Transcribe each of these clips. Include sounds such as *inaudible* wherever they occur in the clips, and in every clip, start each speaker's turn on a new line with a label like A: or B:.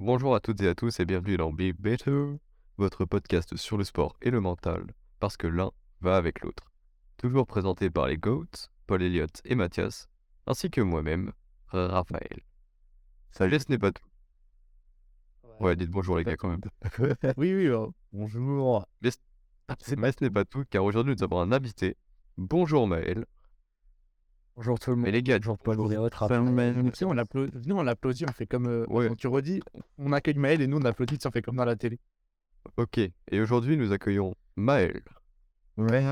A: Bonjour à toutes et à tous et bienvenue dans Be Better, votre podcast sur le sport et le mental, parce que l'un va avec l'autre. Toujours présenté par les GOATs, Paul Elliott et Mathias, ainsi que moi-même, Raphaël. Salut, ce n'est pas tout. Ouais, dites bonjour les gars quand même.
B: oui, oui, bonjour.
A: Mais ce n'est pas tout, car aujourd'hui nous avons un invité. Bonjour Maël.
B: Bonjour tout le monde.
A: Mais les gars,
B: bonjour Paul, Si on l'applaudit, nous on l'applaudit, on fait comme. Euh,
A: Ouais.
B: tu redis, on accueille Maël et nous on applaudit, on fait comme dans la télé.
A: Ok, et aujourd'hui nous accueillons Maël. Maël,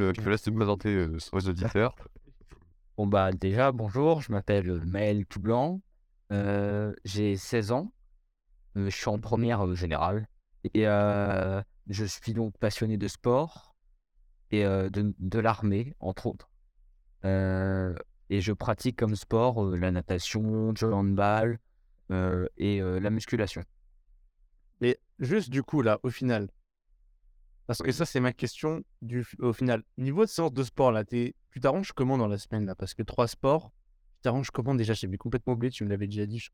A: euh, je te laisse te présenter euh, aux auditeurs. *laughs*
C: Bon bah déjà bonjour, je m'appelle euh, Maël Toublanc, euh, j'ai 16 ans, euh, je suis en première euh, générale et euh, je suis donc passionné de sport et de, de l'armée entre autres. Et je pratique comme sport la natation, le handball et la musculation.
B: Mais juste du coup, là, au final, parce que ça c'est ma question, du, au final, niveau de séance de sport, là, tu t'arranges comment dans la semaine, là? Parce que trois sports, tu t'arranges comment déjà? J'ai complètement oublié, tu me l'avais déjà dit. je-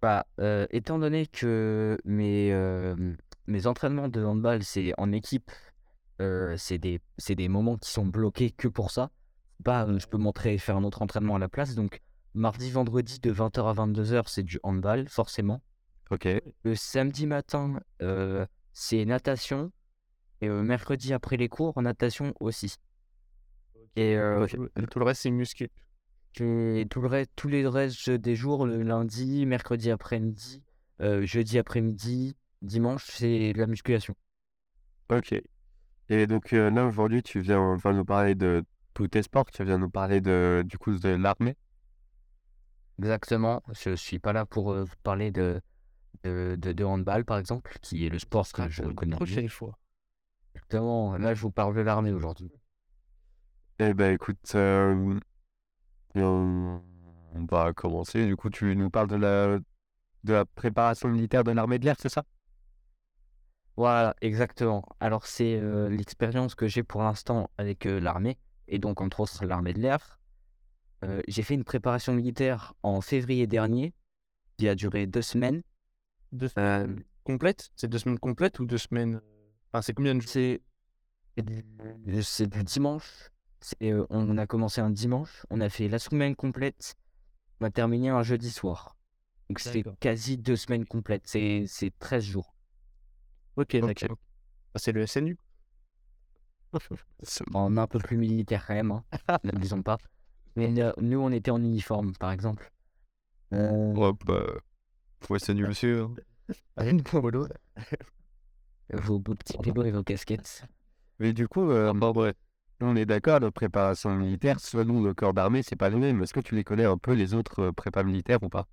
C: Bah, euh, étant donné que mes, euh, mes entraînements de handball, c'est en équipe, euh, c'est des, des moments qui sont bloqués que pour ça. Bah, euh, je peux montrer et faire un autre entraînement à la place. Donc, mardi, vendredi, de 20h à 22h, c'est du handball, forcément.
A: Ok,
C: Le samedi matin, euh, c'est natation. Et euh, mercredi, après les cours, natation aussi. Et
B: Tout, tout le reste, c'est muscu.
C: et tout le reste, tous les restes des jours, le lundi, mercredi après-midi, jeudi après-midi, dimanche, c'est de la musculation.
D: Ok. Et donc euh, là aujourd'hui tu viens, viens nous parler de tous tes sports, tu viens nous parler de du coup de l'armée.
C: Exactement. Je suis pas là pour euh, vous parler de, de, de, de handball, par exemple, qui est le sport que je connais.
B: Prochaine fois.
C: Exactement. Là, je vous parle de l'armée aujourd'hui.
D: Eh ben écoute, euh, on on va commencer. Du coup tu nous parles de la de la préparation militaire de l'armée de l'air, c'est ça?
C: Voilà, exactement. Alors, c'est euh, l'expérience que j'ai pour l'instant avec euh, l'armée, et donc entre autres l'armée de l'air. Euh, j'ai fait une préparation militaire en février dernier, qui a duré deux semaines.
B: Deux semaines complètes? C'est deux semaines complètes ou deux semaines Enfin, c'est combien de jours?
C: C'est du dimanche. On a commencé un dimanche, on a fait la semaine complète, on a terminé un jeudi soir. Donc c'est quasi deux semaines complètes, c'est 13 jours.
B: Ok, d'accord. Ah, c'est le SNU. *laughs*
C: En un peu plus militaire quand même, hein. n'abusons pas. Mais euh, nous, on était en uniforme, par exemple. Euh,
A: ouais, bah, ouais, c'est nul aussi. hein. *laughs*
C: Vos beaux petits vélos et vos casquettes.
D: Mais du coup, euh, bon, bref, on est d'accord, la préparation militaire, selon le corps d'armée, c'est pas le même. Est-ce que tu les connais un peu les autres euh, prépas militaires ou pas?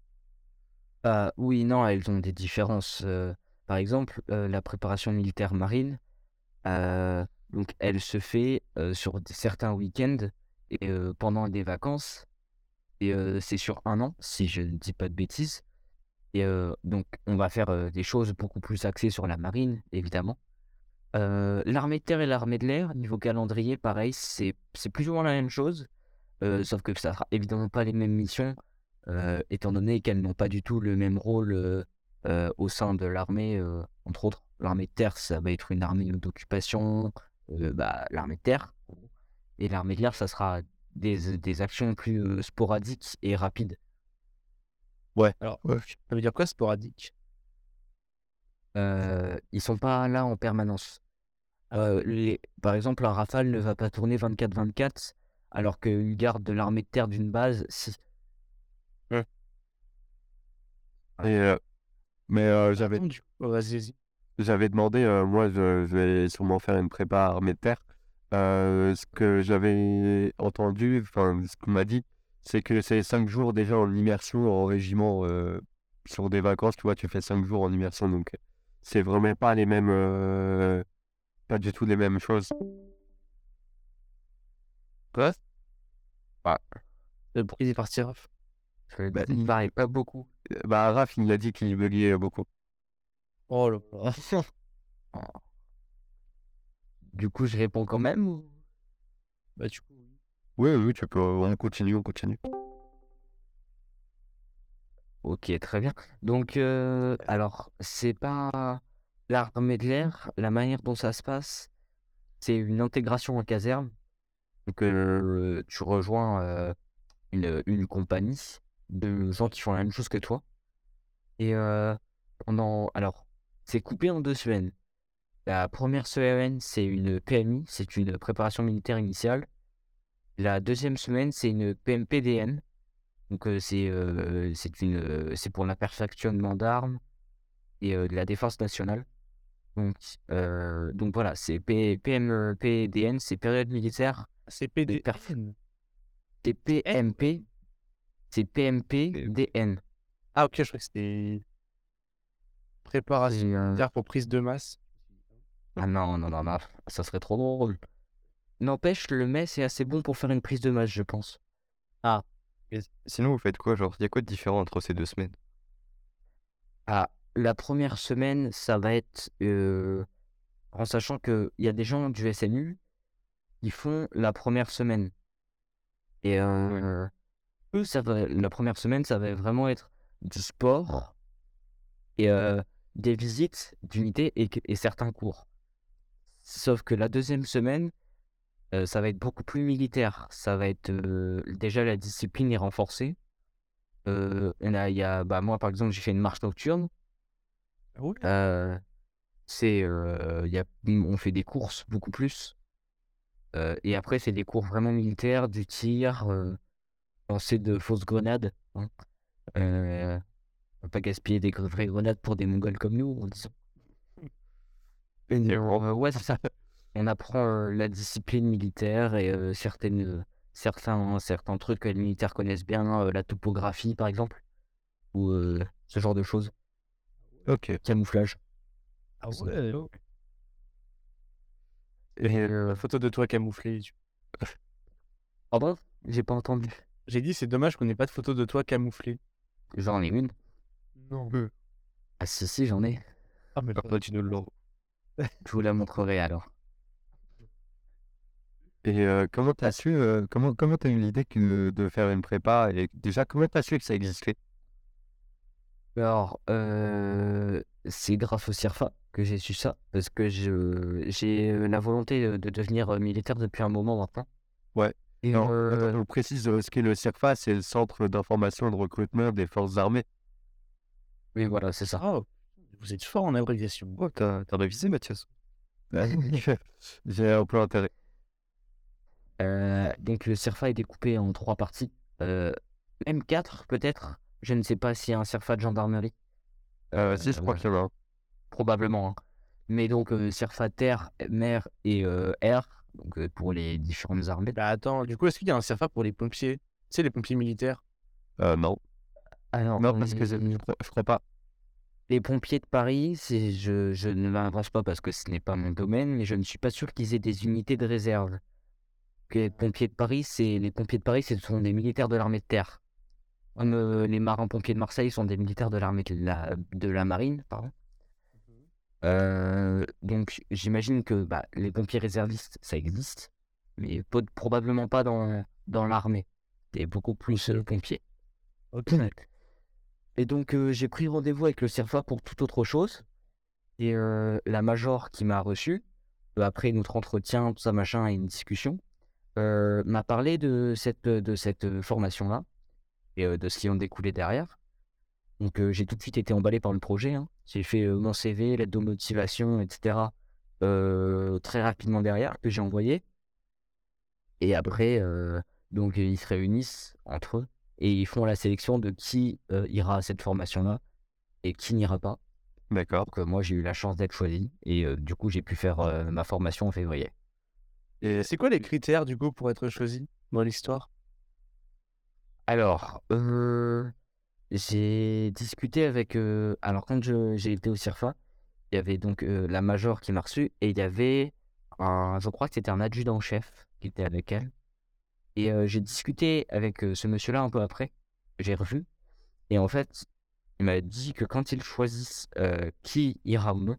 C: Ah, oui, non, elles ont des différences. Par exemple, euh, la préparation militaire marine, euh, donc elle se fait euh, sur certains week-ends et pendant des vacances. Et c'est sur un an, si je ne dis pas de bêtises. Et donc, on va faire des choses beaucoup plus axées sur la marine, évidemment. L'armée de terre et l'armée de l'air, niveau calendrier, pareil, c'est plus ou moins la même chose. sauf que ça sera évidemment pas les mêmes missions étant donné qu'elles n'ont pas du tout le même rôle au sein de l'armée, entre autres. L'armée de terre, ça va être une armée d'occupation, bah, l'armée de terre. Et l'armée de l'air, ça sera des, des actions plus sporadiques et rapides.
B: Alors, ça veut dire quoi sporadique
C: Euh, ils sont pas là en permanence. Euh, les, par exemple, un Rafale ne va pas tourner 24-24, alors qu'une garde de l'armée de terre d'une base, si.
D: Et, euh, mais euh, j'avais. J'avais demandé, euh, moi je, je vais sûrement faire une prépa armée de terre. Euh, ce que j'avais entendu, enfin ce qu'on m'a dit, c'est que c'est cinq jours déjà en immersion en régiment sur des vacances, tu vois, tu fais cinq jours en immersion, donc c'est vraiment pas les mêmes, pas du tout les mêmes choses. Quoi?
B: Le bruit est parti.
C: Je
D: Bah,
C: ne pareil pas beaucoup.
D: Euh, Bah Raph, il m'a dit qu'il buguait beaucoup.
B: Oh là là. *laughs*
C: Du coup, je réponds quand même ou...
B: bah, du coup, oui.
D: Oui, oui, tu peux, on continue, on continue.
C: Ok, très bien. Donc, euh, alors, c'est pas l'armée de l'air, la manière dont ça se passe, c'est une intégration en caserne. Donc, euh, tu rejoins euh, une, une compagnie de gens qui font la même chose que toi. Et euh, pendant. Alors, c'est coupé en deux semaines. La première semaine, c'est une PMI, c'est une préparation militaire initiale. La deuxième semaine, c'est une PMPDN. Donc, euh, c'est euh, une c'est pour l'imperfectionnement d'armes et de la défense nationale. Donc, donc voilà, c'est PMPDN, c'est période militaire.
B: C'est PDN.
C: C'est PMP, c'est PMPDN.
B: Ah, ok, je crois que c'était préparation
C: euh,
B: militaire pour prise de masse.
C: Ah non, non, non, non, ça serait trop drôle. N'empêche, le mai, c'est assez bon pour faire une prise de masse, je pense.
A: Et sinon, vous faites quoi Genre, il y a quoi de différent entre ces deux semaines?
C: Ah, la première semaine, ça va être euh, en sachant qu'il y a des gens du SNU qui font la première semaine. Et euh, eux, ça va, la première semaine, ça va vraiment être du sport et euh, des visites d'unités et, et certains cours. Sauf que la deuxième semaine, euh, ça va être beaucoup plus militaire. Ça va être euh, déjà la discipline est renforcée. Il y a- bah, moi, par exemple, j'ai fait une marche nocturne.
B: Ah
C: Euh, c'est, y a, on fait des courses beaucoup plus. Et après, c'est des cours vraiment militaires, du tir, lancer de fausses grenades. hein. Euh, on va pas gaspiller des vraies grenades pour des Mongols comme nous, en disant. Et, euh, ouais, c'est ça. On apprend euh, la discipline militaire et euh, certaines, euh, certains, certains trucs que les militaires connaissent bien, euh, la topographie par exemple, ou euh, ce genre de choses.
D: Ok.
C: Camouflage.
B: Ah ouais.
D: Et
B: La photo de toi camouflé. tu-
C: Ah bon J'ai pas entendu.
B: J'ai dit, c'est dommage qu'on n'ait pas de photo de toi camouflé.
C: J'en ai une.
B: Non.
C: Ah si, si, j'en ai.
B: Ah, mais
A: Après, tu nous le *laughs*
C: Je vous la montrerai alors.
D: Et euh, comment t'as su, euh, comment comment t'as eu l'idée que de faire une prépa et déjà comment t'as su que ça existait?
C: Alors, euh, c'est grâce au CIRFA que j'ai su ça, parce que je, j'ai euh, la volonté de, de devenir euh, militaire depuis un moment maintenant.
D: Ouais.
C: Et
D: Non,
C: euh,
D: on précise euh, ce qu'est le CIRFA, c'est le Centre d'information et de recrutement des forces armées.
C: oui, voilà, c'est ça.
B: Oh, vous êtes fort en abréviation.
A: Oh, t'as t'as révisé, Mathias *laughs*
D: J'ai un peu intérêt.
C: Euh, donc le CIRFA est découpé en trois parties, euh, même quatre peut-être. Je ne sais pas s'il y a un CIRFA de gendarmerie,
D: Euh, si, je crois qu'il y en a
C: probablement. hein. Mais donc euh, CIRFA terre, mer et euh, air, donc euh, pour les différentes armées.
B: Bah attends, du coup, est-ce qu'il y a un CFA pour les pompiers? Tu sais, les pompiers militaires?
D: Euh, non.
C: Alors,
D: Non, parce que je, je crois pas.
C: Les pompiers de Paris, c'est, je, je ne l'invente pas parce que ce n'est pas mon domaine, mais je ne suis pas sûr qu'ils aient des unités de réserve. Que les pompiers de Paris, c'est les pompiers de Paris, ce sont des militaires de l'armée de terre. Comme euh, les marins-pompiers de Marseille sont des militaires de l'armée de la, de la marine, pardon. Euh, donc j'imagine que bah, les pompiers réservistes, ça existe, mais probablement pas dans, dans l'armée. C'est beaucoup plus euh, pompiers.
B: Ok.
C: Et donc, euh, j'ai pris rendez-vous avec le CIRFA pour toute autre chose. Et la major qui m'a reçu, euh, après notre entretien, tout ça, machin, et une discussion, m'a parlé de cette, de cette formation-là et de ce qui en découlait derrière. Donc, euh, j'ai tout de suite été emballé par le projet. hein. J'ai fait euh, mon CV, lettre de motivation, etc. euh, très rapidement derrière, que j'ai envoyé. Et après, donc, ils se réunissent entre eux et ils font la sélection de qui ira à cette formation-là et qui n'ira pas.
D: D'accord.
C: Donc, moi, j'ai eu la chance d'être choisi et du coup, j'ai pu faire ma formation en février.
D: Et
B: C'est quoi les critères, du coup, pour être choisi dans l'histoire?
C: Alors, euh, j'ai discuté avec. alors, quand j'ai été au CIRFA, il y avait donc la major qui m'a reçu et il y avait un. Je crois que c'était un adjudant-chef qui était avec elle. Et j'ai discuté avec ce monsieur-là un peu après. J'ai revu. Et en fait, il m'a dit que quand ils choisissent qui ira ou non,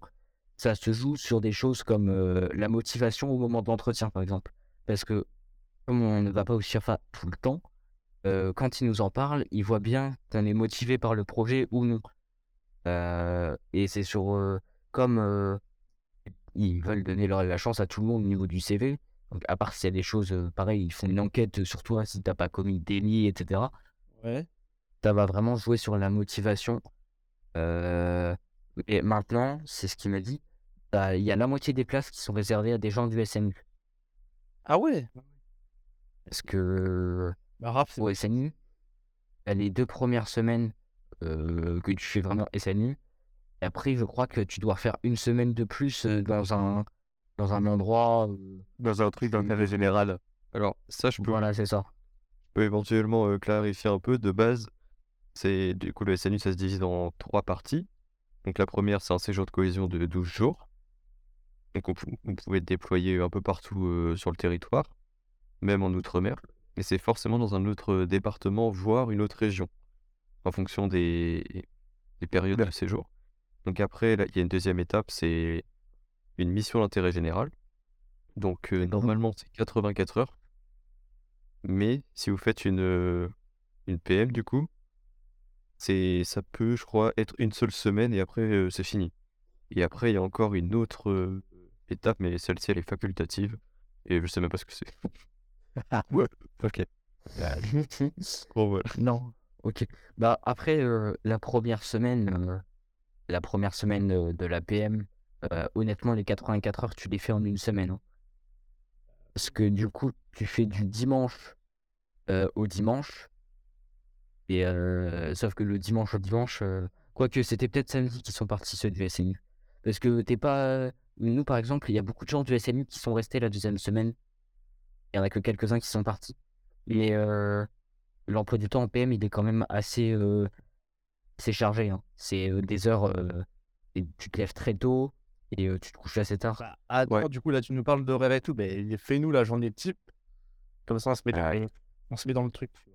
C: ça se joue sur des choses comme la motivation au moment de l'entretien, par exemple. Parce que comme on ne va pas au CIRFA tout le temps, euh, quand ils nous en parlent, ils voient bien qu'on est motivé par le projet ou non. Euh, et c'est sur euh, comme ils veulent donner leur, la chance à tout le monde au niveau du CV. Donc, à part s'il y a des choses pareilles, ils font une enquête sur toi si t'as pas commis de délit, etc.
B: Ouais.
C: Ça va vraiment jouer sur la motivation. Et maintenant, c'est ce qu'il m'a dit. bah, Il y a la moitié des places qui sont réservées à des gens du SNU.
B: Ah ouais?
C: Parce que
B: Bah, Raph, c'est
C: au SNU, t'as les deux premières semaines euh, que tu fais vraiment SNU. Et après, je crois que tu dois faire une semaine de plus euh, dans un, dans un endroit. euh,
D: Dans un truc d'intérêt général.
A: Alors, ça, je peux,
C: voilà, c'est ça.
A: je peux éventuellement euh, clarifier un peu. De base, c'est du coup le SNU, ça se divise en trois parties. Donc la première, c'est un séjour de cohésion de 12 jours. Donc on, on pouvait être déployé un peu partout euh, sur le territoire, même en Outre-mer. Et c'est forcément dans un autre département, voire une autre région, en fonction des, des périodes de séjour. Donc après, il y a une deuxième étape, c'est une mission d'intérêt général. Donc euh, normalement, c'est 84 heures. Mais si vous faites une, une PM, du coup, c'est, ça peut, je crois, être une seule semaine et après, euh, c'est fini. Et après, il y a encore une autre euh, étape, mais celle-ci, elle est facultative. Et je sais même pas ce que c'est. *laughs*
D: Ouais, ok. *laughs*
A: Bon, voilà.
C: Non. Ok. Bah après euh, la première semaine, euh, la première semaine euh, de la PM, euh, honnêtement les 84 heures tu les fais en une semaine. hein. Parce que du coup tu fais du dimanche au dimanche. Et sauf que le dimanche au dimanche, quoique c'était peut-être samedi qui sont partis ceux du SNU. Parce que t'es pas. Nous par exemple, il y a beaucoup de gens du SNU qui sont restés la deuxième semaine. Il y en a que quelques-uns qui sont partis. Mais euh, l'emploi du temps en PM, il est quand même assez, euh, assez chargé. hein. C'est euh, des heures. euh, et tu te lèves très tôt et euh, tu te couches assez tard.
B: Bah, attends,
D: Ouais.
B: du coup, là, tu nous parles de rêve et tout. Mais fais-nous la journée type. Comme ça, on se met,
D: Ah
B: dans, on se met dans le truc. tu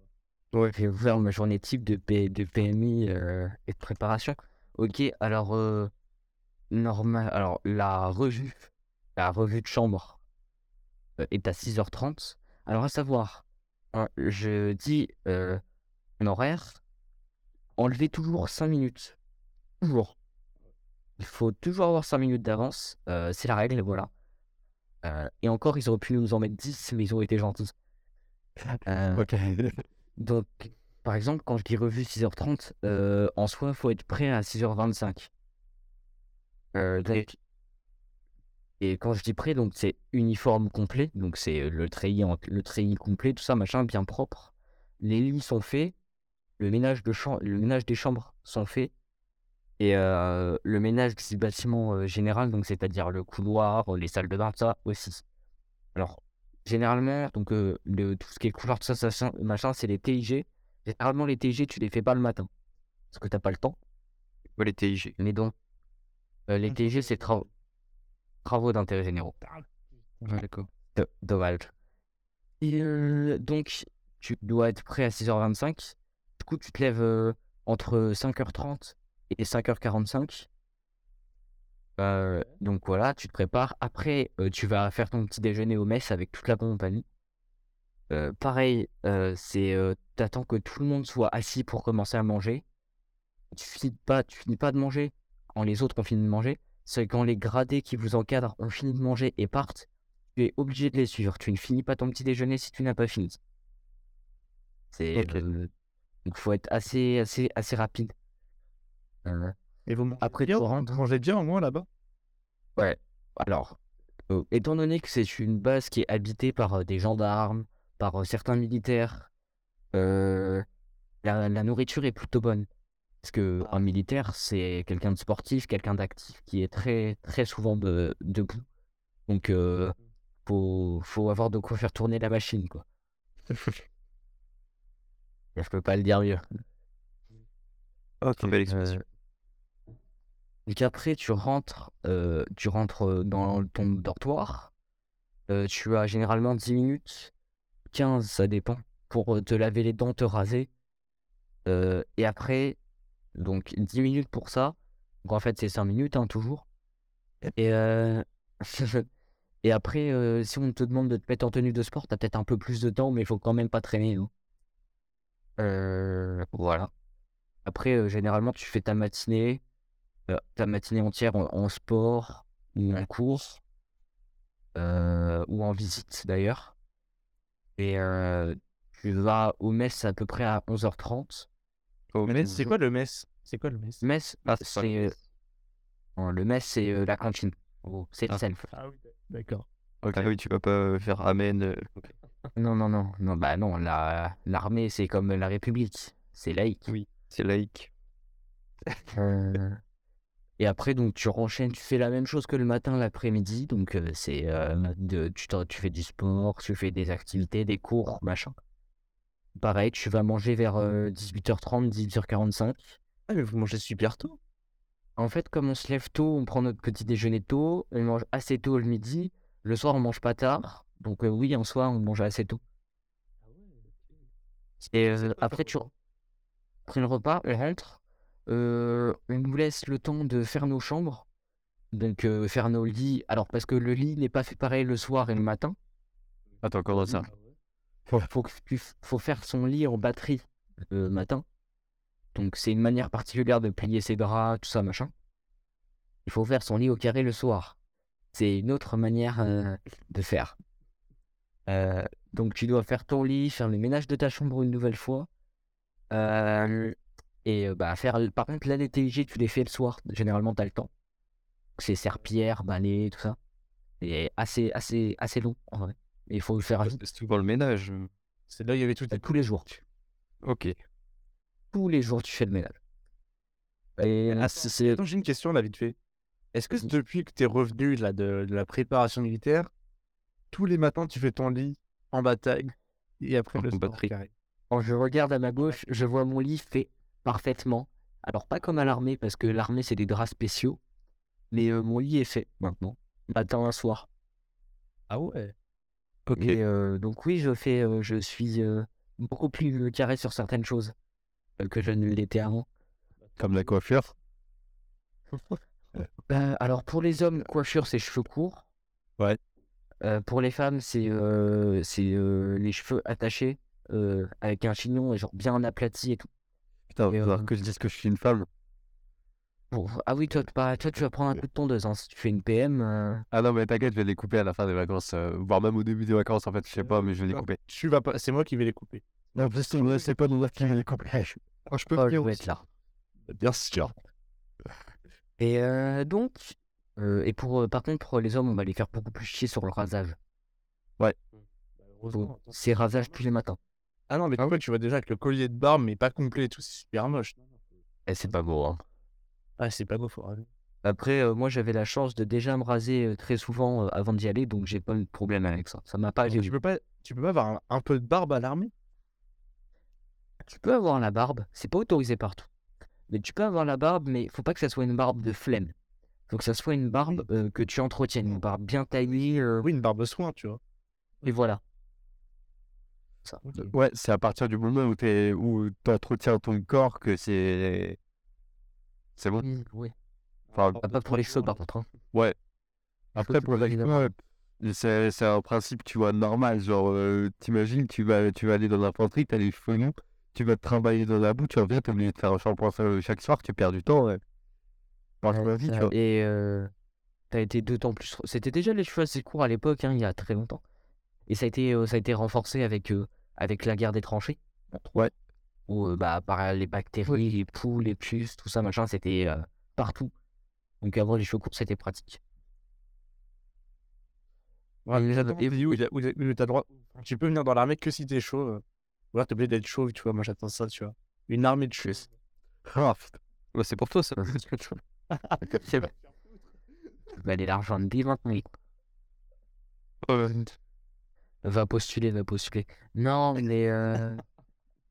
B: vois.
C: Je vais vous faire ma journée type de, P- de PMI euh, et de préparation. Ok, alors, euh, normal, alors la revue, la revue de chambre est à 6h30. Alors, à savoir, hein, je dis euh, un horaire, enlevez toujours 5 minutes. Toujours. Il faut toujours avoir 5 minutes d'avance. euh, c'est la règle, voilà. Euh, et encore, ils auraient pu nous en mettre 10, mais ils ont été gentils.
D: Ok. *laughs*
C: donc, par exemple, quand je dis revue 6h30, euh, en soi, il faut être prêt à 6h25. Euh, donc- et quand je dis prêt, donc c'est uniforme complet, donc c'est euh, le treillis, en- le treillis complet, tout ça, machin, bien propre. Les lits sont faits, le ménage, de cham- le ménage des chambres sont faits, et euh, le ménage du bâtiment euh, général, donc c'est-à-dire le couloir, les salles de bain, tout ça aussi. Alors, généralement, donc euh, le, tout ce qui est couloir, tout ça, machin, c'est les TIG. Généralement, les TIG, tu les fais pas le matin. Parce que t'as pas le temps.
A: Ouais, les TIG.
C: Mais donc, les TIG, c'est tra- travaux d'intérêt généraux.
A: Ouais, d'accord.
C: Do- Dommage. Et euh, donc, tu dois être prêt à 6h25. Du coup, tu te lèves euh, entre 5h30 et 5h45. Euh, donc voilà, tu te prépares. Après, euh, tu vas faire ton petit déjeuner au mess avec toute la compagnie. Pareil, c'est t'attends que tout le monde soit assis pour commencer à manger. Tu finis pas, tu finis pas de manger quand les autres ont fini de manger. C'est quand les gradés qui vous encadrent ont fini de manger et partent, tu es obligé de les suivre. Tu ne finis pas ton petit déjeuner si tu n'as pas fini. C'est euh, donc faut être assez assez assez rapide. Euh,
B: Et vous mangez
C: Après,
B: bien? Vous mangez bien au moins là-bas?
C: Ouais, alors, euh, étant donné que c'est une base qui est habitée par euh, des gendarmes, par certains militaires, la, la nourriture est plutôt bonne. Parce que un militaire, c'est quelqu'un de sportif, quelqu'un d'actif qui est très très souvent de, debout. Donc, euh, faut, faut avoir de quoi faire tourner la machine, quoi. *laughs* Je peux pas le dire mieux.
A: Ok. Belle expression.
C: Euh, Donc après, tu rentres, euh, tu rentres euh, dans ton dortoir. Euh, tu as généralement 10 minutes, 15, ça dépend, pour te laver les dents, te raser. Et après, donc 10 minutes pour ça. Donc en fait, c'est 5 minutes, hein, toujours. Et, euh, *laughs* et après, euh, si on te demande de te mettre en tenue de sport, t'as peut-être un peu plus de temps, mais il faut quand même pas traîner. hein. Euh, voilà. Après, généralement, tu fais ta matinée, ta matinée entière en, en sport ou en cours euh, ou en visite d'ailleurs. Et tu vas au mess à peu près à 11h30.
B: Le mess, c'est quoi le mess C'est quoi le mess
C: Mess,
A: Ah, c'est le
C: euh, le mess, c'est euh, la cantine. C'est le
A: Ah.
C: self.
B: Ah oui, d'accord.
A: Ah oui, tu vas pas euh, faire amen. euh. *laughs*
C: Non, non, non, non, bah non, la, l'armée, c'est comme la République. C'est laïque.
A: Oui, c'est laïque.
C: Euh, Et après, donc, tu renchaînes, tu fais la même chose que le matin, l'après-midi. Donc, euh, c'est euh, de, tu, tu fais du sport, tu fais des activités, des cours, machin. Pareil, tu vas manger vers euh, 18h30, 18h45.
B: Ah, mais vous mangez super tôt.
C: En fait, comme on se lève tôt, on prend notre petit déjeuner tôt, on mange assez tôt le midi. Le soir, on mange pas tard. Donc, euh, oui, en soi, on mange assez tôt. Et euh, après, tu après le repas, rentre. euh, on nous laisse le temps de faire nos chambres. Donc, faire nos lits. Alors, parce que le lit n'est pas fait pareil le soir et le matin.
A: Attends, comment ça?
C: Faut, faut, faire son lit en batterie le matin. Donc, c'est une manière particulière de plier ses draps, tout ça, machin. Il faut faire son lit au carré le soir. C'est une autre manière euh, de faire. Euh, donc, tu dois faire ton lit, faire le ménage de ta chambre une nouvelle fois. Euh, et bah, faire. Par contre, les TIG, tu les fais le soir. Généralement, tu as le temps. C'est serpillère, balai, tout ça. Et assez, assez, assez long, en vrai. Mais il faut le faire vite.
A: C'est souvent le ménage.
B: C'est là où il y avait tout.
C: euh, tous les jours.
A: Ok.
C: Tous les jours, tu fais le ménage. Et
B: Attends,
C: c'est- c'est.
B: attends, j'ai une question là, vite fait. Est-ce que depuis que tu es revenu là, de, de la préparation militaire, tous les matins tu fais ton lit en bataille et après
A: En
B: le sport
C: Quand je regarde à ma gauche, je vois mon lit fait parfaitement. Alors, pas comme à l'armée, parce que l'armée, c'est des draps spéciaux. Mais euh, mon lit est fait maintenant, matin à soir.
B: Ah ouais?
A: Ok.
C: Et euh, donc, oui, je fais, euh, je suis euh, beaucoup plus carré sur certaines choses que je ne l'étais avant.
D: Comme la coiffure? *laughs*
C: Bah, alors, pour les hommes, coiffure, c'est cheveux courts.
D: Ouais.
C: Pour les femmes, c'est c'est les cheveux attachés avec un chignon et genre bien aplati et tout.
D: Putain,
C: Et, euh,
D: que je dise que je suis une femme.
C: Bon, ah oui, toi, bah, toi, tu vas prendre un coup de tondeuse. Hein. Si tu fais une PM, euh,
D: Ah non, mais t'inquiète, je vais les couper à la fin des vacances. euh, voire même au début des vacances, en fait, je sais pas, mais je vais les
B: Ah.
D: couper.
B: Tu vas pas, c'est moi qui vais les couper.
D: Non, c'est pas nous qui vais les couper. Oh, je peux
C: oh, je
D: venir
C: vais
D: aussi.
C: être là.
B: Bien sûr.
C: Et euh, donc, euh, et pour, euh, par contre, pour les hommes, on va les faire beaucoup plus chier sur le rasage. Faut- C'est rasage tous les matins.
B: Ah non, mais tu vois, tu vas déjà avec le collier de barbe, mais pas complet et tout, c'est super moche.
C: Et c'est pas beau, hein.
B: Ah, c'est pas beau, faut raser.
C: Après, euh, moi, j'avais la chance de déjà me raser euh, très souvent euh, avant d'y aller, donc j'ai pas eu de problème avec ça. Ça m'a pas
B: Tu peux pas, tu peux pas avoir un, un peu de barbe à l'armée?
C: Tu peux avoir la barbe, c'est pas autorisé partout. Mais tu peux avoir la barbe, mais faut pas que ça soit une barbe de flemme. Faut que ça soit une barbe euh, que tu entretiennes, une barbe bien taillée, euh,
B: Oui, une barbe soin, tu vois.
C: et voilà.
D: Ouais, c'est à partir du moment où tu où entretiens ton corps que c'est. C'est bon?
C: Oui, oui.
D: Enfin,
C: Ah, Pas pour les cheveux, par contre. hein.
D: ouais. Après, pour les ouais, c'est un principe, tu vois, normal. Genre, euh, t'imagines, tu vas, tu vas aller dans l'infanterie, t'as les cheveux longs, tu vas te trimballer dans la boue, tu reviens, t'es obligé de faire un shampoing euh, chaque soir, tu perds du temps. Ouais.
C: Ouais,
D: tu vois.
C: Et euh, t'as été d'autant plus. C'était déjà les cheveux assez courts à l'époque, hein, il y a très longtemps. Et ça a été, euh, ça a été renforcé avec, euh, avec la guerre des tranchées.
D: Ouais.
C: Où euh, bah, par les bactéries, les poux, les puces, tout ça, machin, c'était euh, partout. Donc avoir les cheveux courts, c'était pratique.
B: Ouais, mais vidéo où, où il a- où t'as droit. Tu peux venir dans l'armée que si t'es chauve. Ou alors t'es obligé d'être chauve, tu vois. Moi j'attends ça, tu vois. Une armée de chauves. *laughs*
D: Ah, putain.
A: Ouais, c'est pour toi ça. *laughs*
C: C'est vrai. Bah, l'argent de vie maintenant. Va postuler, va postuler. Non, mais. *laughs* euh,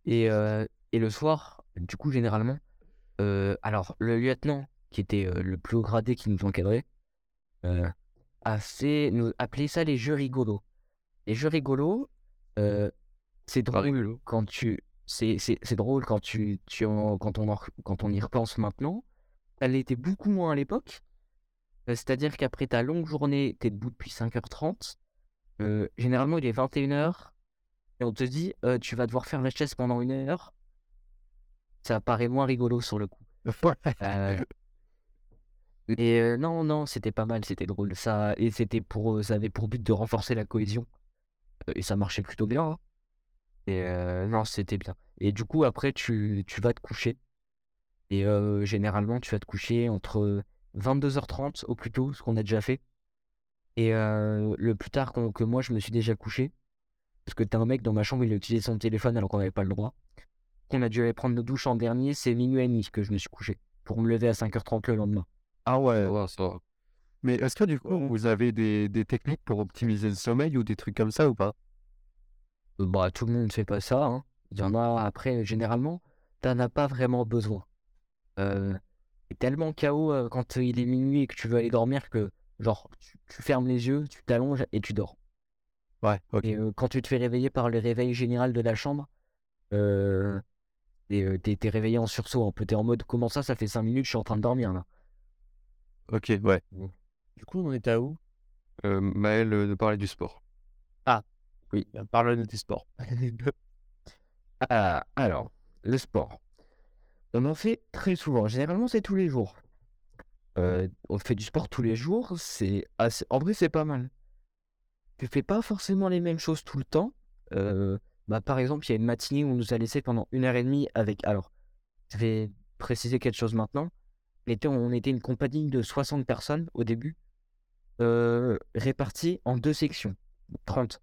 C: Et, euh, et le soir, du coup, généralement, euh, alors le lieutenant, qui était euh, le plus haut gradé qui nous encadrait, a fait. nous appelait ça les jeux rigolos. Les jeux rigolos, euh, c'est drôle quand tu. C'est c'est- c'est drôle quand, tu, tu en- quand, on en- quand on y repense maintenant. Elle était beaucoup moins à l'époque. C'est-à-dire qu'après ta longue journée, t'es debout depuis 5h30. euh, généralement, il est 21h. Et on te dit, euh, tu vas devoir faire la chaise pendant une heure. ça paraît moins rigolo sur le coup. Euh, Et euh, non, non, c'était pas mal, c'était drôle. Ça, et c'était pour, ça avait pour but de renforcer la cohésion. Et ça marchait plutôt bien. hein. Et non, c'était bien. Et du coup, après, tu, tu vas te coucher. Et généralement, tu vas te coucher entre 22h30 au plus tôt, ce qu'on a déjà fait. Et le plus tard que moi, je me suis déjà couché. Parce que t'as un mec dans ma chambre, il a utilisé son téléphone alors qu'on n'avait pas le droit. Qu'on a dû aller prendre nos douches en dernier, c'est minuit et demi que je me suis couché. Pour me lever à 5h30 le lendemain.
D: Ah ouais.
A: Va, ça va.
D: Mais est-ce que du coup,
B: Ouais.
D: vous avez des, des techniques pour optimiser le sommeil ou des trucs comme ça ou pas?
C: Bah, tout le monde ne fait pas ça. hein. Il y en a après, généralement, t'en as pas vraiment besoin. Euh, t'es tellement KO euh, quand il est minuit et que tu veux aller dormir que, genre, tu, tu fermes les yeux, tu t'allonges et tu dors.
D: Ouais.
C: Et euh, quand tu te fais réveiller par le réveil général de la chambre, euh, t'es, t'es réveillé en sursaut. Un peu, t'es en mode, comment ça, ça fait 5 minutes, je suis en train de dormir là?
D: Ok, ouais.
B: Du coup, on est à où?
A: Euh, Maël de parler du sport.
B: Ben, Parle de tes sports. *laughs*
C: Ah, alors, le sport. On en fait très souvent. Généralement, c'est tous les jours. Euh, on fait du sport tous les jours. C'est assez... En vrai, c'est pas mal. Tu fais pas forcément les mêmes choses tout le temps. Euh, bah, par exemple, il y a une matinée où on nous a laissé pendant une heure et demie avec. Alors, je vais préciser quelque chose maintenant. On était, on était une compagnie de 60 personnes au début, euh, réparties en deux sections, 30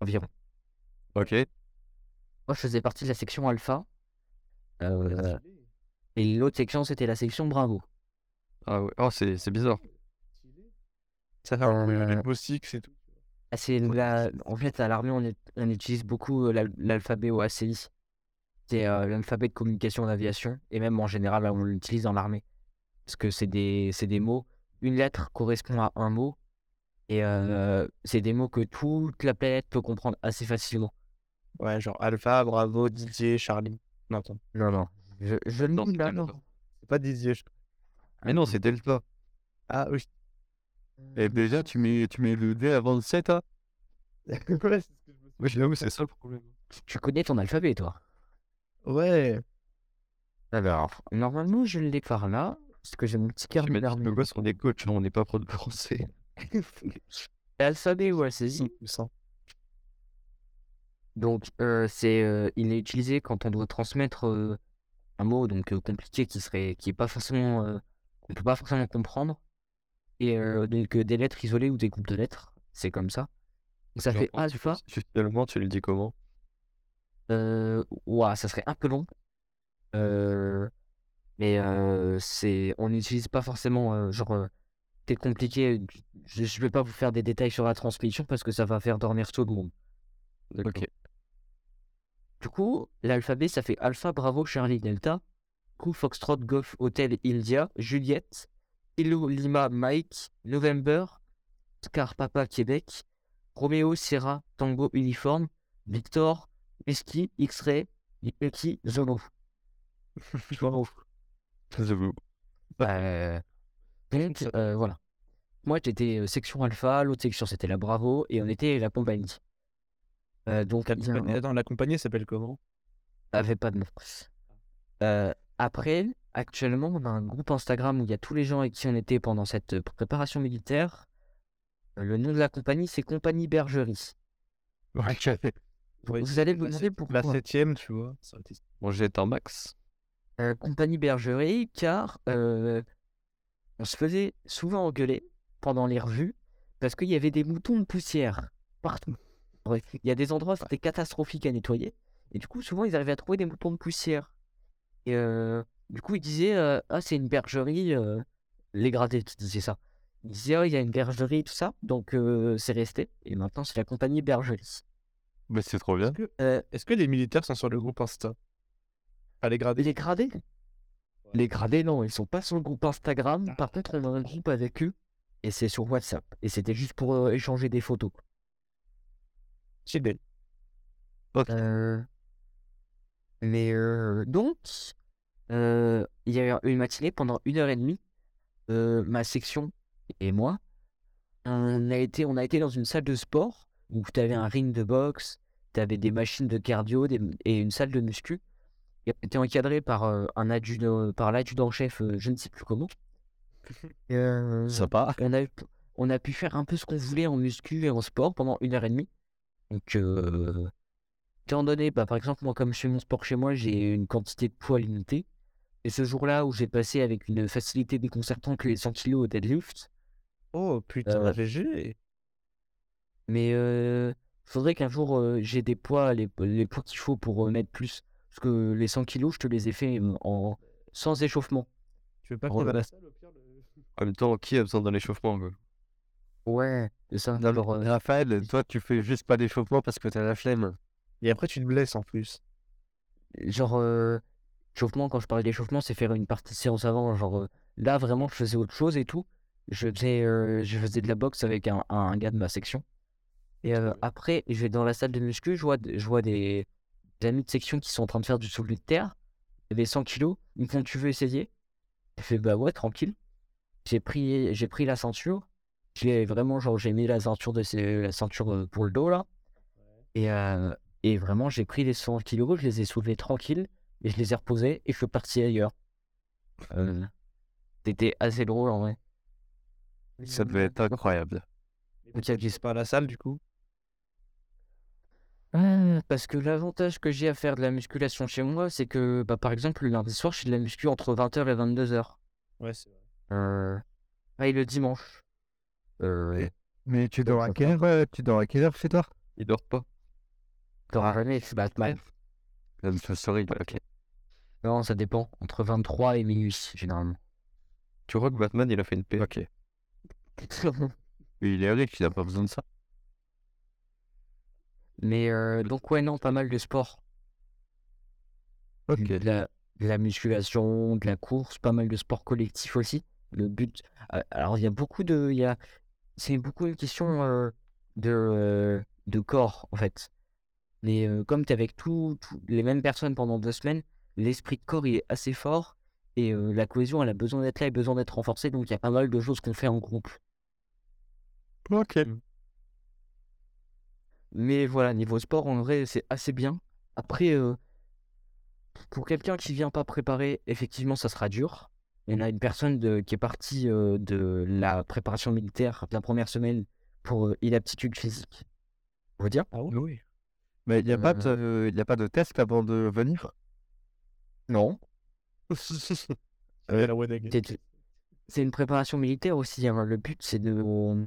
C: environ.
A: Ok.
C: Moi, je faisais partie de la section alpha. Euh, et l'autre section, c'était la section bravo.
A: Ah ouais. Oh, c'est c'est bizarre.
B: Ça fait un Six et tout.
C: Ah, c'est la... En fait, à l'armée, on, est- on utilise beaucoup l'al- l'alphabet au ACI. C'est euh, l'alphabet de communication d'aviation. Et même en général, on l'utilise dans l'armée. Parce que c'est des... mots. Une lettre correspond à un mot. Et euh, c'est des mots que toute la planète peut comprendre assez facilement.
B: Ouais, genre Alpha, Bravo, Didier, Charlie. Non.
C: Non, non. Je, je là,
A: pas.
B: C'est pas Didier. je-
A: Mais non, c'est Delta.
B: Ah oui.
D: Et déjà, tu mets, tu mets le D avant le 7, hein *laughs*
B: ouais, c'est ce que je me suis
A: c'est ça le problème.
C: Tu connais ton alphabet, toi?
B: Ouais.
C: Alors, normalement, je l'ai par là. Parce que j'ai mon petit carnet d'armée.
A: que gosse, on est coach, on n'est pas pro de français. *laughs*
C: L'alphabet ou ACI
B: Il me semble.
C: Donc, euh, c'est, euh, il est utilisé quand on doit transmettre euh, un mot donc euh, compliqué qui serait, qui est pas forcément, euh, qu'on peut pas forcément comprendre, et euh, donc des lettres isolées ou des groupes de lettres, c'est comme ça. Donc, ça fait alpha.
A: Finalement, tu le dis comment?
C: Euh, ouah, ça serait un peu long. Euh, mais euh, c'est, on n'utilise pas forcément euh, genre c'est compliqué. Je, je vais pas vous faire des détails sur la transmission parce que ça va faire dormir tout le monde.
A: Ok.
C: Du coup, l'alphabet, ça fait Alpha, Bravo, Charlie, Delta. Coup, Foxtrot, Golf, Hotel, India, Juliette, Kilo, Lima, Mike, November, Oscar, Papa, Québec, Romeo, Sierra, Tango, Uniforme, Victor, Whisky, X-Ray, Yankee, Zolo. *laughs* Zolo.
A: J'avoue.
C: Euh, euh, voilà. Moi, j'étais euh, section Alpha, l'autre section, c'était la Bravo, et on était la compagnie. Euh, donc,
B: La compagnie- Attends, la compagnie elle s'appelle comment?
C: Avait pas de nom. Euh, après, actuellement, on a un groupe Instagram où il y a tous les gens avec qui on était pendant cette euh, préparation militaire. Euh, Le nom de la compagnie, c'est Compagnie Bergerie. *laughs* Vous allez vous demander pourquoi.
B: La septième, tu vois.
A: Bon, j'ai un max.
C: Euh, compagnie Bergerie, car euh, on se faisait souvent engueuler pendant les revues parce qu'il y avait des moutons de poussière partout. Ouais, Il y a des endroits, c'était catastrophique à nettoyer. Et du coup, souvent, ils arrivaient à trouver des moutons de poussière. Et euh, du coup, ils disaient euh, Ah, c'est une bergerie. euh, les gradés, tu disais ça. Ils disaient Ah, il y a une bergerie, tout ça. Donc, euh, c'est resté. Et maintenant, c'est la compagnie Bergerie.
D: Mais c'est trop bien.
B: Est-ce que,
C: Euh,
B: est-ce que les militaires sont sur le groupe Insta? À les grader?
C: Les gradés? Les gradés, non, ils sont pas sur le groupe Instagram. Par contre, on a un groupe avec eux et c'est sur WhatsApp. Et c'était juste pour euh, échanger des photos.
B: Chidel.
C: Euh, Mais euh, donc, euh, il y a eu une matinée pendant une heure et demie. euh, ma section et moi, on a été, on a été dans une salle de sport où tu avais un ring de boxe, tu avais des machines de cardio des- et une salle de muscu. était encadré par euh, un adjudant, par l'adjudant-chef, euh, je ne sais plus comment. *laughs* Et,
D: Sympa.
C: on, a, on a pu faire un peu ce qu'on voulait en muscu et en sport pendant une heure et demie. Donc, étant donné, bah, par exemple, moi, comme je fais mon sport chez moi, j'ai une quantité de poids limitée. Et ce jour-là où j'ai passé avec une facilité déconcertante les 100 kg au deadlift,
B: Oh putain,
C: Euh,
B: GG.
C: mais euh, faudrait qu'un jour euh, j'ai des poids, les, les poids qu'il faut pour euh, mettre plus. Parce que les 100 kg, je te les ai fait euh, en, sans échauffement.
B: Tu veux pas qu'on va la salle au pire le-
A: En même temps, qui a besoin d'un échauffement quoi?
C: Ouais, c'est ça.
D: Non,
C: Genre, euh,
D: Raphaël, toi, tu fais juste pas d'échauffement parce que t'as la flemme.
B: Et après, tu te blesses en plus.
C: genre échauffement, quand je parlais d'échauffement, c'est faire une partie de séance avant. Genre euh, là, vraiment, je faisais autre chose et tout. Je faisais, euh, je faisais de la boxe avec un, un gars de ma section. Et euh, après, je vais dans la salle de muscu, je vois, je vois des, des amis de section qui sont en train de faire du soulevé de terre. Il y avait 100 kilos. Ils me font, tu veux essayer? J'ai fait, bah ouais, tranquille. J'ai pris, j'ai pris la ceinture. J'ai vraiment, genre, j'ai mis la ceinture, de, la ceinture pour le dos, là. Et, euh, et vraiment, j'ai pris les 100 kilos, je les ai soulevés tranquilles, et je les ai reposés, et je suis parti ailleurs. Euh, C'était assez drôle, en vrai.
D: Ça devait être incroyable.
B: Ok, tu pas à la salle du coup?
C: Ah, parce que l'avantage que j'ai à faire de la musculation chez moi, c'est que, bah, par exemple, le lundi soir, je fais de la muscu entre 20h et 22h.
B: Ouais, c'est vrai.
C: Euh... Ah, et le dimanche. Euh,
D: Mais tu
C: dors à
D: quelle heure, tu dors à quelle heure chez toi?
A: Il dort pas.
C: t'auras jamais, je suis Batman.
D: I'm so sorry. Ok.
C: Non, ça dépend. Entre 23 et minuit, généralement.
A: Tu vois que Batman il a fait une paix?
D: Ok. Mais il est riche, il a pas besoin de ça.
C: Mais euh, donc, ouais, non, pas mal de sport.
D: Ok.
C: de la, de la musculation, de la course, pas mal de sports collectifs aussi. Le but. euh, Alors, il y a beaucoup de. il Y a, c'est beaucoup une question euh, de, euh, de corps, en fait. Mais euh, comme tu es avec tout, tout- les mêmes personnes pendant deux semaines, l'esprit de corps il est assez fort et euh, la cohésion elle a besoin d'être là et besoin d'être renforcée. Donc, il y a pas mal de choses qu'on fait en groupe.
D: Ok.
C: Mais voilà, niveau sport, en vrai, c'est assez bien. Après, euh, pour quelqu'un qui vient pas préparer, effectivement, ça sera dur. On a une personne de- qui est partie euh, de la préparation militaire la première semaine pour euh, inaptitude physique. On va dire
B: Ah oui
D: Mais il n'y a, pas de- il y a pas de test avant de venir?
C: Non.
B: Wedeg.
C: C'est une préparation militaire aussi. hein. Le but, c'est de,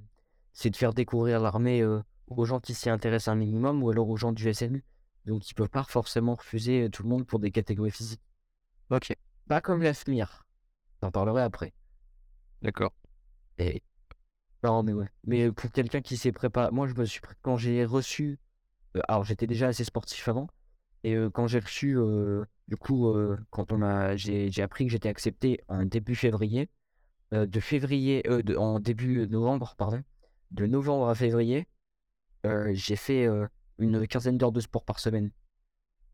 C: c'est de faire découvrir l'armée euh, aux gens qui s'y intéressent un minimum ou alors aux gens du SNU. Donc, ils peuvent pas forcément refuser euh, tout le monde pour des catégories physiques.
D: Ok.
C: Pas comme la FMIR. J'en parlerai après.
A: D'accord.
C: Et... Non, mais ouais. Mais pour quelqu'un qui s'est préparé, moi, je me suis quand j'ai reçu. euh, alors, j'étais déjà assez sportif avant. Et euh, quand j'ai reçu, euh, du coup, euh, quand on a, j'ai, j'ai appris que j'étais accepté en début février, euh, de février, euh, de- en début novembre, pardon, de novembre à février, euh, j'ai fait euh, une quinzaine d'heures de sport par semaine,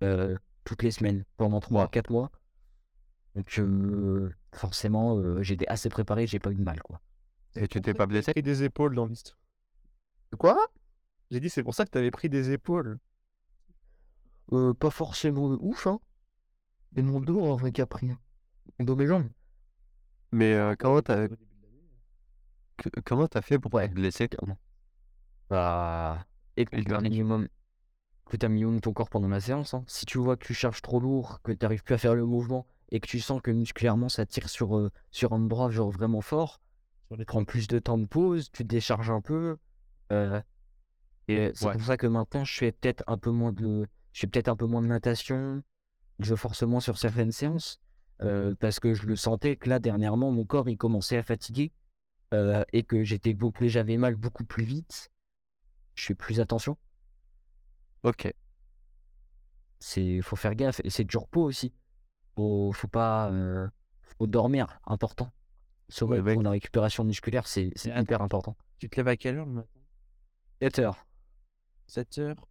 C: euh, toutes les semaines, pendant 3
D: Wow.
C: 4 mois. Donc, euh, forcément, euh, j'étais assez préparé, j'ai pas eu de mal, quoi.
D: Et tu t'es pas blessé?
B: pris des épaules dans l'histoire?
C: Quoi?
B: J'ai dit, c'est pour ça que t'avais pris des épaules.
C: Euh, pas forcément ouf, hein. Et mon dos, en vrai, qui a pris. hein. Mon dos, mes jambes.
D: Mais euh, comment t'as que- comment t'as fait pour
C: Ouais.
D: te blesser
C: Bah, écoute, un minimum. Écoute un minimum ton corps pendant la séance. hein. Si tu vois que tu charges trop lourd, que tu n'arrives plus à faire le mouvement et que tu sens que musculairement ça tire sur, euh, sur un bras genre vraiment fort,
B: Sur les
C: prends plus de temps de pause, tu te décharges un peu. euh, et c'est
D: Ouais.
C: pour ça que maintenant je fais peut-être un peu moins de, je fais peut-être un peu moins de natation, je force moins sur certaines séances euh, parce que je le sentais que là dernièrement mon corps il commençait à fatiguer euh, et que j'étais beaucoup, j'avais mal beaucoup plus vite. Je fais plus attention.
D: Ok.
C: C'est, faut faire gaffe. Et c'est du repos aussi. Faut, faut pas, euh, faut dormir, important. Sommeil
D: Ouais, ouais.
C: pour la récupération musculaire, c'est, hyper important.
B: Tu te lèves à quelle heure le matin?
C: 7 heures.
B: 7 heures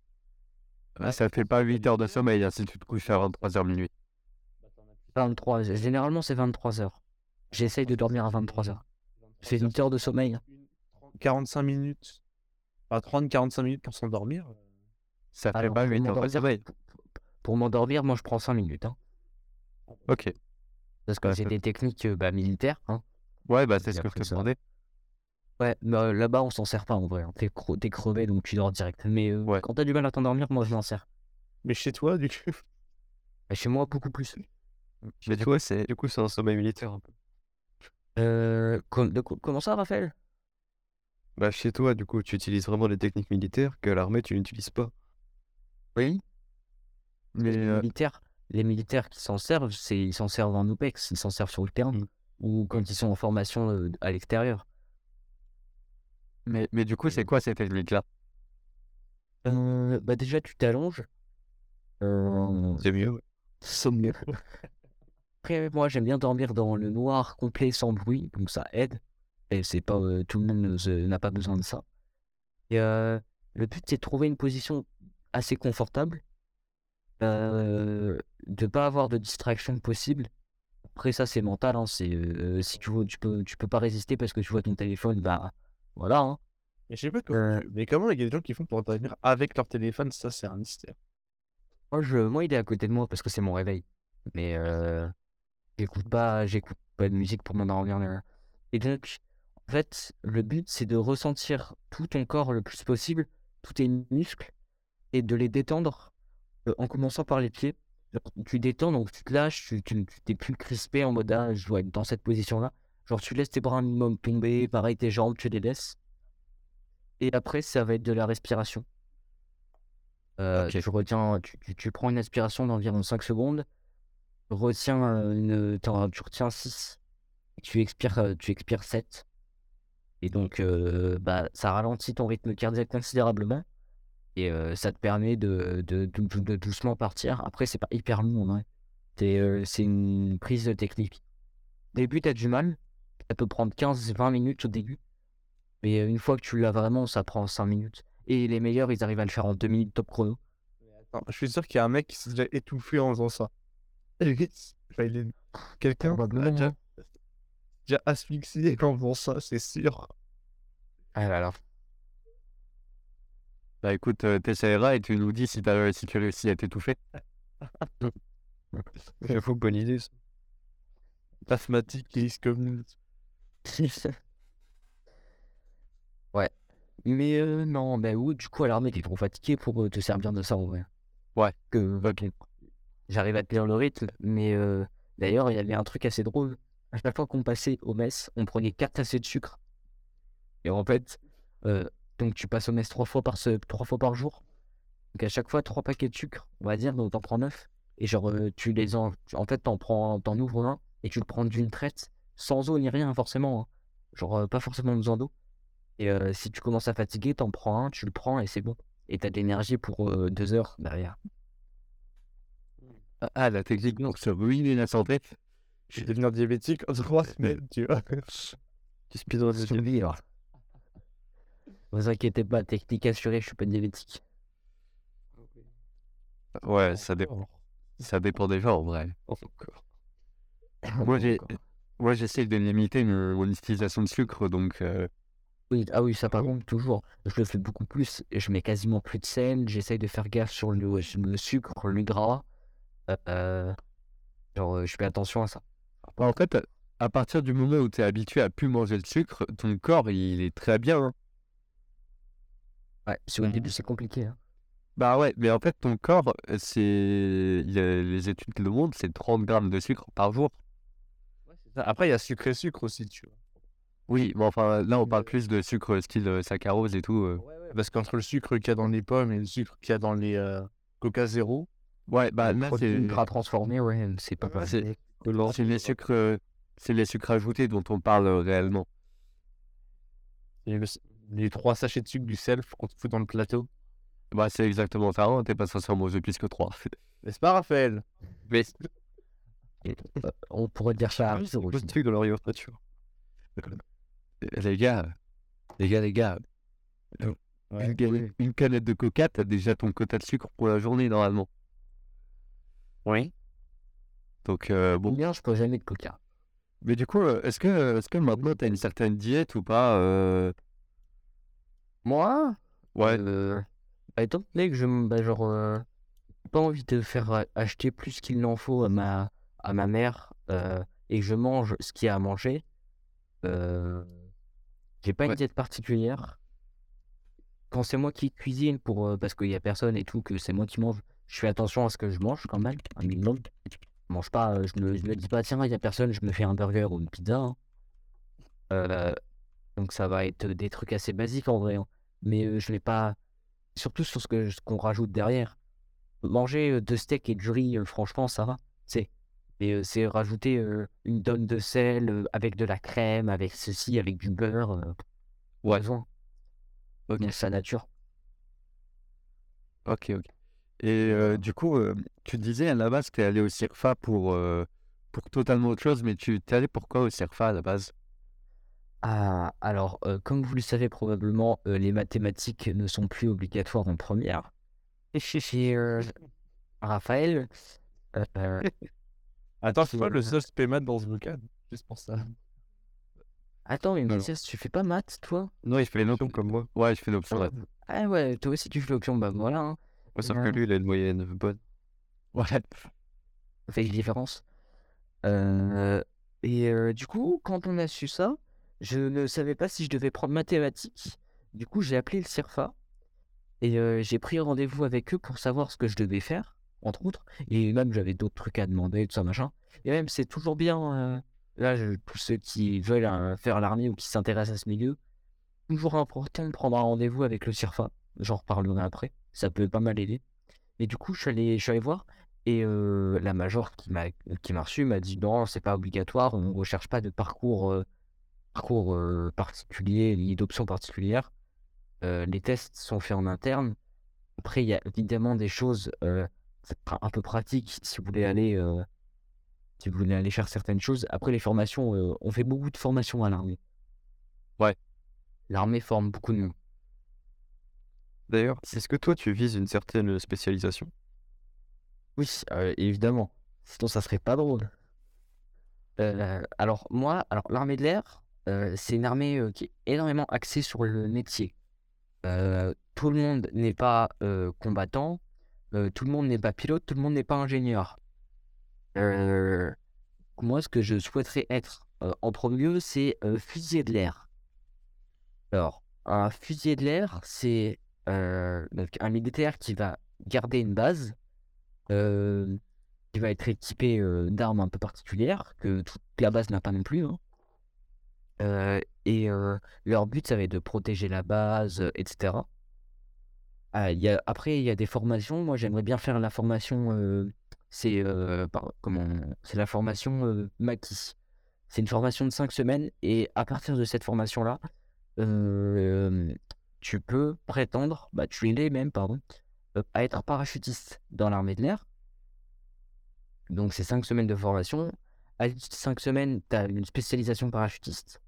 D: ça fait pas 8 heures de sommeil hein, si tu te couches à 23h minuit.
C: 23. Généralement, c'est 23 heures. J'essaye de dormir à 23 heures. Je fais 8 heures de sommeil.
B: 45 minutes. Enfin, 30-45 minutes pour s'endormir.
D: Ça fait
C: Alors,
D: pas
C: pour
D: 8 heures de sommeil.
C: Pour m'endormir, moi, je prends 5 minutes. hein.
A: Ok.
C: Parce que
A: Ouais,
C: c'est des techniques euh, bah, militaires. Hein.
D: Ouais, bah c'est ce que je te demandais.
C: Ouais, euh, là-bas, on s'en sert pas en vrai. hein. T'es cro- t'es crevé, donc tu dors direct. Mais euh,
D: Ouais.
C: quand t'as du mal à t'endormir, moi, je m'en sers.
B: Mais chez toi, du coup?
C: Et chez moi, beaucoup plus.
A: Mais tu vois, c'est du coup, c'est un sommeil militaire un peu.
C: Euh, com- de co- comment ça, Raphaël?
A: Bah, chez toi, du coup, tu utilises vraiment des techniques militaires qu'à l'armée, tu n'utilises pas.
C: Oui.
D: Mais
C: les
D: euh,
C: militaires, les militaires qui s'en servent, c'est ils s'en servent en OPEX, ils s'en servent sur le terrain
A: Mm.
C: ou quand ils sont en formation euh, à l'extérieur.
D: Mais, mais du coup, c'est quoi ces techniques-là
C: Euh, bah déjà, tu t'allonges. Euh,
A: C'est mieux, ouais.
C: sommeil. Après, moi, j'aime bien dormir dans le noir complet sans bruit, donc ça aide. Et c'est pas euh, tout le monde n'a pas besoin de ça. Et euh, le but, c'est de trouver une position assez confortable, de pas avoir de distraction possible. Après, ça, c'est mental. hein, c'est si tu veux, tu peux, tu peux pas résister parce que tu vois ton téléphone, bah voilà. hein.
B: Mais je sais pas comment.
C: Euh.
B: Mais comment il y a des gens qui font pour dormir avec leur téléphone Ça, c'est un mystère.
C: Moi, je, moi, il est à côté de moi parce que c'est mon réveil. Mais euh, j'écoute pas, j'écoute pas de musique pour m'endormir. Et donc, en fait, le but, c'est de ressentir tout ton corps le plus possible, tous tes muscles, et de les détendre euh, en commençant par les pieds. Tu détends, donc tu te lâches, tu t'es plus crispé en mode ah, je dois être dans cette position-là. Genre, tu laisses tes bras un minimum tomber, pareil, tes jambes, tu les laisses. Et après, ça va être de la respiration. Euh,
A: Ok.
C: Tu retiens, tu, tu, tu prends une aspiration d'environ 5 secondes, retiens euh, une, tu retiens 6, tu expires, euh, tu expires 7. Et donc, euh, bah, ça ralentit ton rythme cardiaque considérablement. Et euh, ça te permet de, de, de- de- de doucement partir. Après, c'est pas hyper long, en vrai. C'est euh, c'est une prise de technique. Au début, t'as du mal. Ça peut prendre 15-20 minutes au début. Mais euh, une fois que tu l'as vraiment, ça prend 5 minutes. Et les meilleurs, ils arrivent à le faire en 2 minutes top chrono.
B: Attends, je suis sûr qu'il y a un mec qui s'est déjà étouffé en faisant ça. Enfin, *laughs* il est- Quelqu'un déjà,
C: hein.
B: déjà asphyxié en faisant ça, c'est sûr.
C: Ah là là.
D: Bah écoute, euh, t'essaieras et tu nous dis si, t'as- si tu réussis à t'étouffer. *laughs*
A: J'avoue, bonne idée, ça.
B: Asthmatique, is comme. *laughs*
C: ouais. Mais euh, non, bah oui, du coup, à l'armée, t'es trop fatigué pour euh, te servir de ça en vrai.
D: Ouais.
C: Que, bon, J'arrive à tenir le rythme, mais euh, d'ailleurs, il y avait un truc assez drôle. À chaque fois qu'on passait au mess, on prenait 4 tassées de sucre. Et en fait, euh, donc tu passes au mess 3 fois par, trois fois par jour. Donc à chaque fois, 3 paquets de sucre, on va dire, donc t'en prends 9. Et genre, euh, tu les en... En fait, t'en prends... t'en ouvres un et tu le prends d'une traite, sans eau ni rien, forcément. hein. Genre, euh, pas forcément besoin d'eau. Et euh, si tu commences à fatiguer, t'en prends un, tu le prends et c'est bon. Et t'as de l'énergie pour 2 heures derrière.
D: Ah, Ah, la technique, donc ça ruine la santé.
B: Je vais devenir diabétique en trois *laughs* semaines, tu vois.
A: Tu speedrun de
C: Survie, alors. Vous inquiétez pas, technique assurée, je suis pas diabétique.
D: Ouais, ça, dé- ça dépend des gens en vrai.
A: Encore.
D: Moi, j'ai, moi, j'essaie de limiter mon, utilisation de sucre, donc euh,
C: Oui, ah oui, ça par contre, toujours. Je le fais beaucoup plus. Je mets quasiment plus de sel. J'essaye de faire gaffe sur le, sur le sucre, le gras. Euh, genre, je fais attention à ça.
D: bah, en fait, à partir du moment où tu es habitué à plus manger de sucre, ton corps, il est très bien. hein.
C: Ouais, sur le début, c'est compliqué. hein.
D: Bah ouais, mais en fait, ton corps, c'est. les études le montrent, c'est 30 grammes de sucre par jour.
B: Après, il y a sucre et sucre aussi, tu vois.
D: Oui, mais enfin, là, on parle plus de sucre style euh, saccharose et tout. euh.
B: Parce qu'entre le sucre qu'il y a dans les pommes et le sucre qu'il y a dans les euh, Coca Zéro,
D: Ouais, bah là, c'est.
C: Protéines gras transformés, ouais, c'est pas
B: Ouais,
C: pareil.
D: c'est- C'est les sucres, euh, c'est les sucres ajoutés dont on parle euh, réellement.
B: et le- les trois sachets de sucre du self qu'on te fout dans le plateau.
D: Bah, c'est exactement ça, hein, t'es pas censé en manger plus que 3.
B: N'est-ce pas, Raphaël
D: Mais
C: Euh, On pourrait dire ça à
A: C'est
C: Rizzo aussi.
A: truc leur yogurt nature.
D: les gars, les gars, les gars, une, canette, une canette de coca, t'as déjà ton quota de sucre pour la journée normalement.
B: Oui.
D: Donc, euh, bon.
C: Bien, je peux jamais de coca.
D: Mais du coup, euh, est-ce que, est-ce que maintenant t'as une certaine diète ou pas euh,
C: Moi?
D: Ouais,
C: Euh, bah, étant donné que je bah, genre, euh, pas envie de faire acheter plus qu'il n'en faut à ma, à ma mère euh, et que je mange ce qu'il y a à manger, euh, j'ai pas une
A: Ouais.
C: diète particulière. Quand c'est moi qui cuisine pour euh, parce qu'il y a personne et tout, que c'est moi qui mange, je fais attention à ce que je mange quand même, un minimum. Je mange pas, je me, je me dis pas tiens, il y a personne, je me fais un burger ou une pizza. hein. Euh, donc ça va être des trucs assez basiques en vrai. hein. Mais je vais pas. Surtout sur ce que ce qu'on rajoute derrière. Manger deux steaks et du riz, franchement, ça va. C'est. Mais c'est rajouter une tonne de sel avec de la crème, avec ceci, avec du beurre. euh,
A: Ouais. Ok.
C: Dans sa nature.
D: Ok, ok. Et euh, du coup, euh, tu disais à la base que tu es allé au CIRFA pour, euh, pour totalement autre chose, mais tu t'es allé pourquoi au CIRFA à la base?
C: Ah, alors, comme vous le savez probablement, les mathématiques ne sont plus obligatoires en première. Et Raphaël, *laughs* euh,
B: Attends, c'est pas le seul spémat dans ce boucan Juste pour ça.
C: attends, mais. Mathias, tu fais pas maths, toi?
A: Non, il fait une option comme moi.
D: Ouais, je fais l'option.
C: Ouais. Ah ouais, toi aussi tu fais l'option, bah voilà, hein.
A: Ouais, sauf que lui, il a une moyenne bonne.
B: Ouais.
C: ça fait une différence. Euh, et euh, du coup, quand on a su ça, je ne savais pas si je devais prendre mathématiques. Du coup, j'ai appelé le CIRFA et euh, j'ai pris rendez-vous avec eux pour savoir ce que je devais faire, entre autres. Et même, j'avais d'autres trucs à demander, tout ça, machin. Et même, c'est toujours bien, euh, là, je- tous ceux qui veulent euh, faire l'armée ou qui s'intéressent à ce milieu, toujours important de prendre un rendez-vous avec le CIRFA. J'en reparlerai après. Ça peut pas mal aider. Et du coup, je suis allé, je suis allé voir. Et euh, la major qui m'a reçu m'a dit non, c'est pas obligatoire, on ne recherche pas de parcours, parcours particulier ni d'options particulières. Les tests sont faits en interne. Après, il y a évidemment des choses un peu pratiques si vous voulez aller, euh, si vous voulez aller faire certaines choses. Après, les formations, euh, on fait beaucoup de formations à l'armée.
A: Ouais.
C: L'armée forme beaucoup de monde.
A: D'ailleurs, est-ce que toi, tu vises une certaine spécialisation?
C: Oui, euh, évidemment. Sinon, ça serait pas drôle. Alors, moi, alors l'armée de l'air, c'est une armée qui est énormément axée sur le métier. Tout le monde n'est pas combattant, euh, tout le monde n'est pas pilote, tout le monde n'est pas ingénieur. Euh, moi, ce que je souhaiterais être euh, en premier lieu, c'est fusilier de l'air. Alors, un fusilier de l'air, c'est un militaire qui va garder une base qui va être équipé d'armes un peu particulières, que toute la base n'a pas non plus. hein. Et leur but, ça va être de protéger la base, etc. Ah, y a, après, il y a des formations. Moi, j'aimerais bien faire la formation. euh, c'est euh, la formation euh, Maki. C'est une formation de 5 semaines. Et à partir de cette formation-là, euh, tu peux prétendre, bah, tu l'es même, pardon, euh, à être parachutiste dans l'armée de l'air. Donc, c'est 5 semaines de formation. À 5 semaines, tu as une spécialisation parachutiste.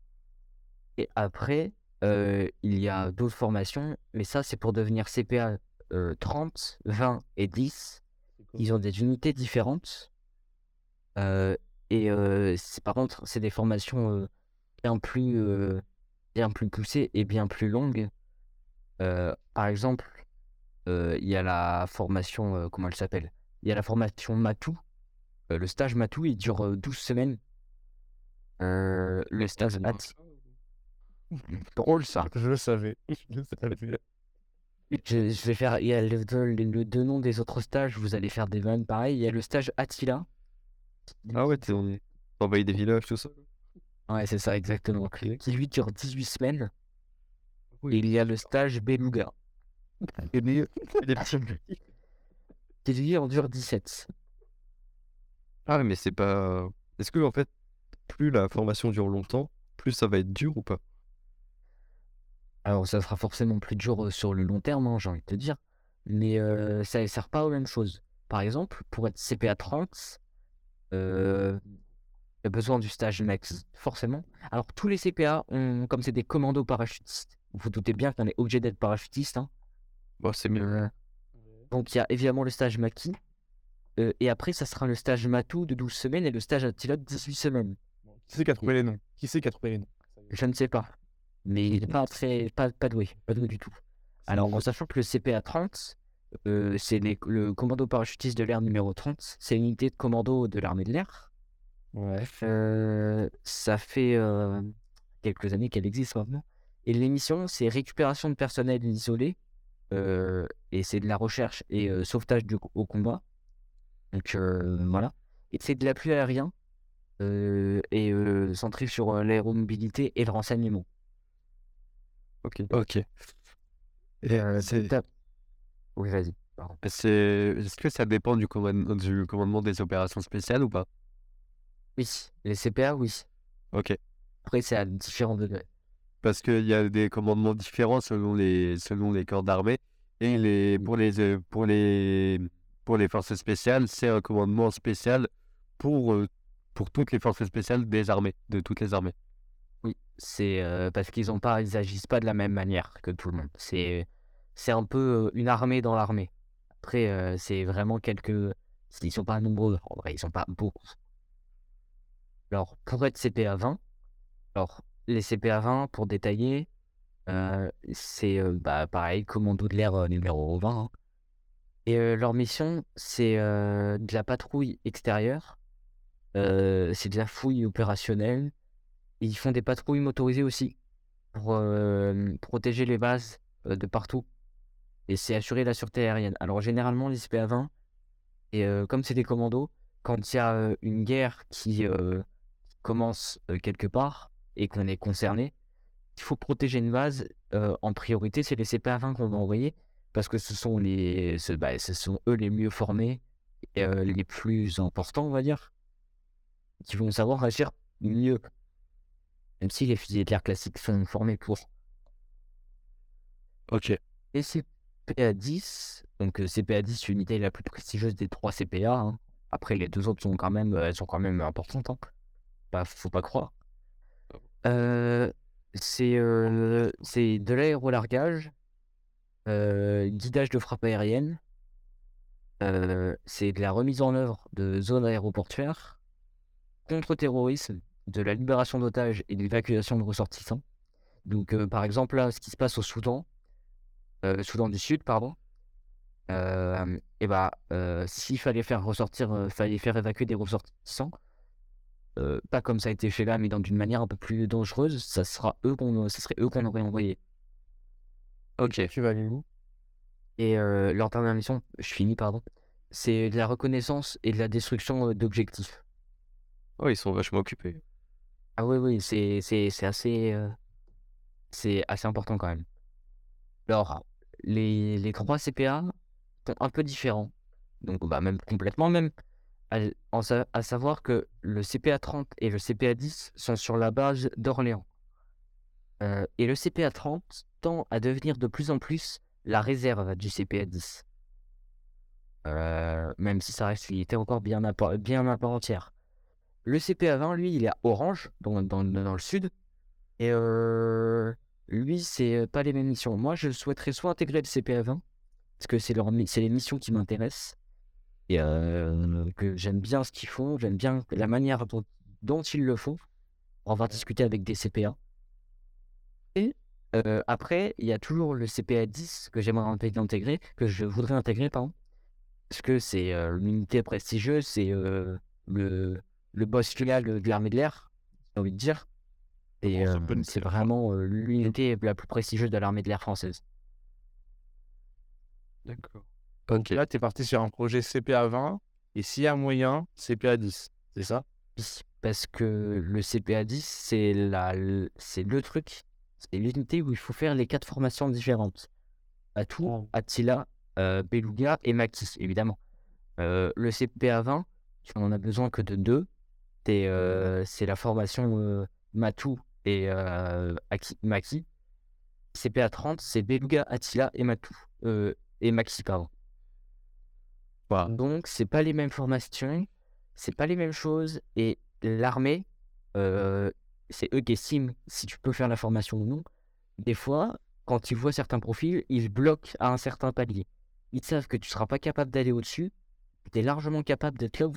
C: Et après, euh, il y a d'autres formations, mais ça, c'est pour devenir CPA euh, 30, 20 et 10. Ils ont des unités différentes. Euh, et par contre, c'est des formations bien plus, bien plus poussées et bien plus longues. Par exemple, il y a la formation, comment elle s'appelle? Il y a la formation Matou. Le stage Matou, il dure euh, 12 semaines. Le stage At. *laughs* Drôle ça.
B: Je le savais. *laughs* Je le savais.
C: Je, je vais faire. Il y a le, le- le deux noms des autres stages, vous allez faire des vannes pareil. Il y a le stage Attila.
A: Ah ouais, t'es- on des villages, tout ça.
C: Ouais, c'est ça, exactement. Qui lui dure 18 semaines.
A: Oui.
C: Et il y a le stage Beluga.
A: Et lui,
C: Qui lui en dure 17.
A: Ah, mais c'est pas. Est-ce que, en fait, plus la formation dure longtemps, plus ça va être dur ou pas?
C: Alors, ça sera forcément plus dur sur le long terme, hein, j'ai envie de te dire. Mais euh, ça ne sert pas aux mêmes choses. Par exemple, pour être CPA 30, euh, il y a besoin du stage max, forcément. Alors, tous les CPA, ont, comme c'est des commandos parachutistes, vous vous doutez bien qu'on est obligé d'être parachutiste. hein.
A: Bon, c'est mieux.
C: Euh, donc, il y a évidemment le stage Maki. euh, et après, ça sera le stage Matou de 12 semaines et le stage Attila de 18 semaines.
B: Qui c'est qui a trouvé les noms? Qui c'est qui a trouvé les noms?
C: Je ne sais pas. Mais il n'est pas très pas, pas doué, pas doué du tout. Alors, en sachant que le CPA 30, euh, c'est le commando parachutiste de l'air numéro 30. C'est une unité de commando de l'armée de l'air.
B: Ouais.
C: Euh, ça fait euh, quelques années qu'elle existe maintenant. Et l'émission, c'est récupération de personnel isolé. et c'est de la recherche et sauvetage du, au combat. Donc voilà. Et c'est de l'appui aérien. et centré sur l'aéromobilité et le renseignement.
A: Ok.
D: Ok. Et
C: Euh,
D: c'est,
C: Oui, vas-y.
D: est-ce que ça dépend du commandement, du commandement des opérations spéciales ou pas?
C: Oui, les CPA, oui.
D: Ok.
C: Après, c'est à différents degrés.
D: Parce qu'il y a des commandements différents selon les, selon les corps d'armée. Et les, pour, les, euh, pour, les, pour les forces spéciales, c'est un commandement spécial pour, euh, pour toutes les forces spéciales des armées, de toutes les armées.
C: Oui, c'est parce qu'ils ont pas, de la même manière que tout le monde. C'est, c'est un peu une armée dans l'armée. Après, c'est vraiment quelques, ils sont pas nombreux. En vrai, ils sont pas beaucoup. Alors, pour être CPA 20, alors les CPA 20, pour détailler, c'est bah, pareil, commando de l'air numéro 20. hein. Et leur mission, c'est de la patrouille extérieure, c'est de la fouille opérationnelle. Ils font des patrouilles motorisées aussi pour euh, protéger les bases euh, de partout. Et c'est assurer la sûreté aérienne. Alors généralement, les CPA 20, et euh, comme c'est des commandos, quand il y a une guerre qui commence quelque part et qu'on est concerné, il faut protéger une base. en priorité, c'est les CPA 20 qu'on va envoyer parce que ce sont, les, ce, bah, ce sont eux les mieux formés et les plus importants, on va dire, qui vont savoir agir mieux. Même si les fusiliers de l'air classiques sont formés pour.
D: Ok.
C: Et CPA 10, donc euh, CPA 10, l'unité la plus prestigieuse des trois CPA. hein. Après, les deux autres sont quand même, euh, elles sont quand même importantes. Hein. Bah, faut pas croire. Euh, c'est euh, c'est de l'aérolargage, euh, guidage de frappe aérienne, c'est de la remise en œuvre de zones aéroportuaires, contre-terrorisme, de la libération d'otages et de l'évacuation de ressortissants. Donc, euh, par exemple, là, ce qui se passe au Soudan, euh, Soudan du Sud, pardon, euh, et bah, euh, s'il fallait faire ressortir, fallait faire évacuer des ressortissants, pas comme ça a été fait là, mais dans d'une manière un peu plus dangereuse, ça sera eux qu'on, ça serait eux qu'on aurait envoyé.
D: Ok.
B: Tu vas aller où?
C: Et leur dernière mission, je finis, pardon, c'est de la reconnaissance et de la destruction d'objectifs.
A: Oh, ils sont vachement occupés.
C: Ah oui, oui, euh, c'est assez important quand même. Alors, les, les trois CPA sont un peu différents. Donc, bah, même complètement, même. À, savoir que le CPA 30 et le CPA 10 sont sur la base d'Orléans. Euh, et le CPA 30 tend à devenir de plus en plus la réserve du CPA 10. Euh, même si ça reste une unité encore bien à, bien à part entière. Le CPA 20, lui, il est à Orange, dans, le sud. Et euh, lui, c'est euh, pas les mêmes missions. Moi, je souhaiterais soit intégrer le CPA 20, parce que c'est les missions qui m'intéressent. Et euh, que j'aime bien ce qu'ils font, j'aime bien la manière dont, ils le font. On va discuter avec des CPA. Et après, il y a toujours le CPA 10 que j'aimerais int- intégrer, que je voudrais intégrer, pardon. Parce que c'est l'unité prestigieuse, c'est le, le boss final de l'armée de l'air, j'ai envie de dire. Et euh, c'est vraiment euh, l'unité la plus prestigieuse de l'armée de l'air française.
A: D'accord.
D: Ok.
B: Là, tu es parti sur un projet CPA 20 et s'il y a moyen, CPA 10. C'est ça?
C: Parce que le CPA 10, c'est la, le truc, c'est l'unité où il faut faire les quatre formations différentes. Atout,
B: Oh.
C: Attila, euh, Beluga et Maki, évidemment. Euh, le CPA 20, tu en as besoin que de deux. C'est euh, c'est la formation euh, Matou et Aki- Maki. CPA 30, c'est Beluga, Attila et Matou. Et Maxi, pardon.
D: Voilà.
C: Donc, c'est pas les mêmes formations, c'est pas les mêmes choses. Et l'armée, c'est eux qui estiment si tu peux faire la formation ou non. Des fois, quand ils voient certains profils, ils bloquent à un certain palier. Ils savent que tu seras pas capable d'aller au-dessus, tu es largement capable d'être là où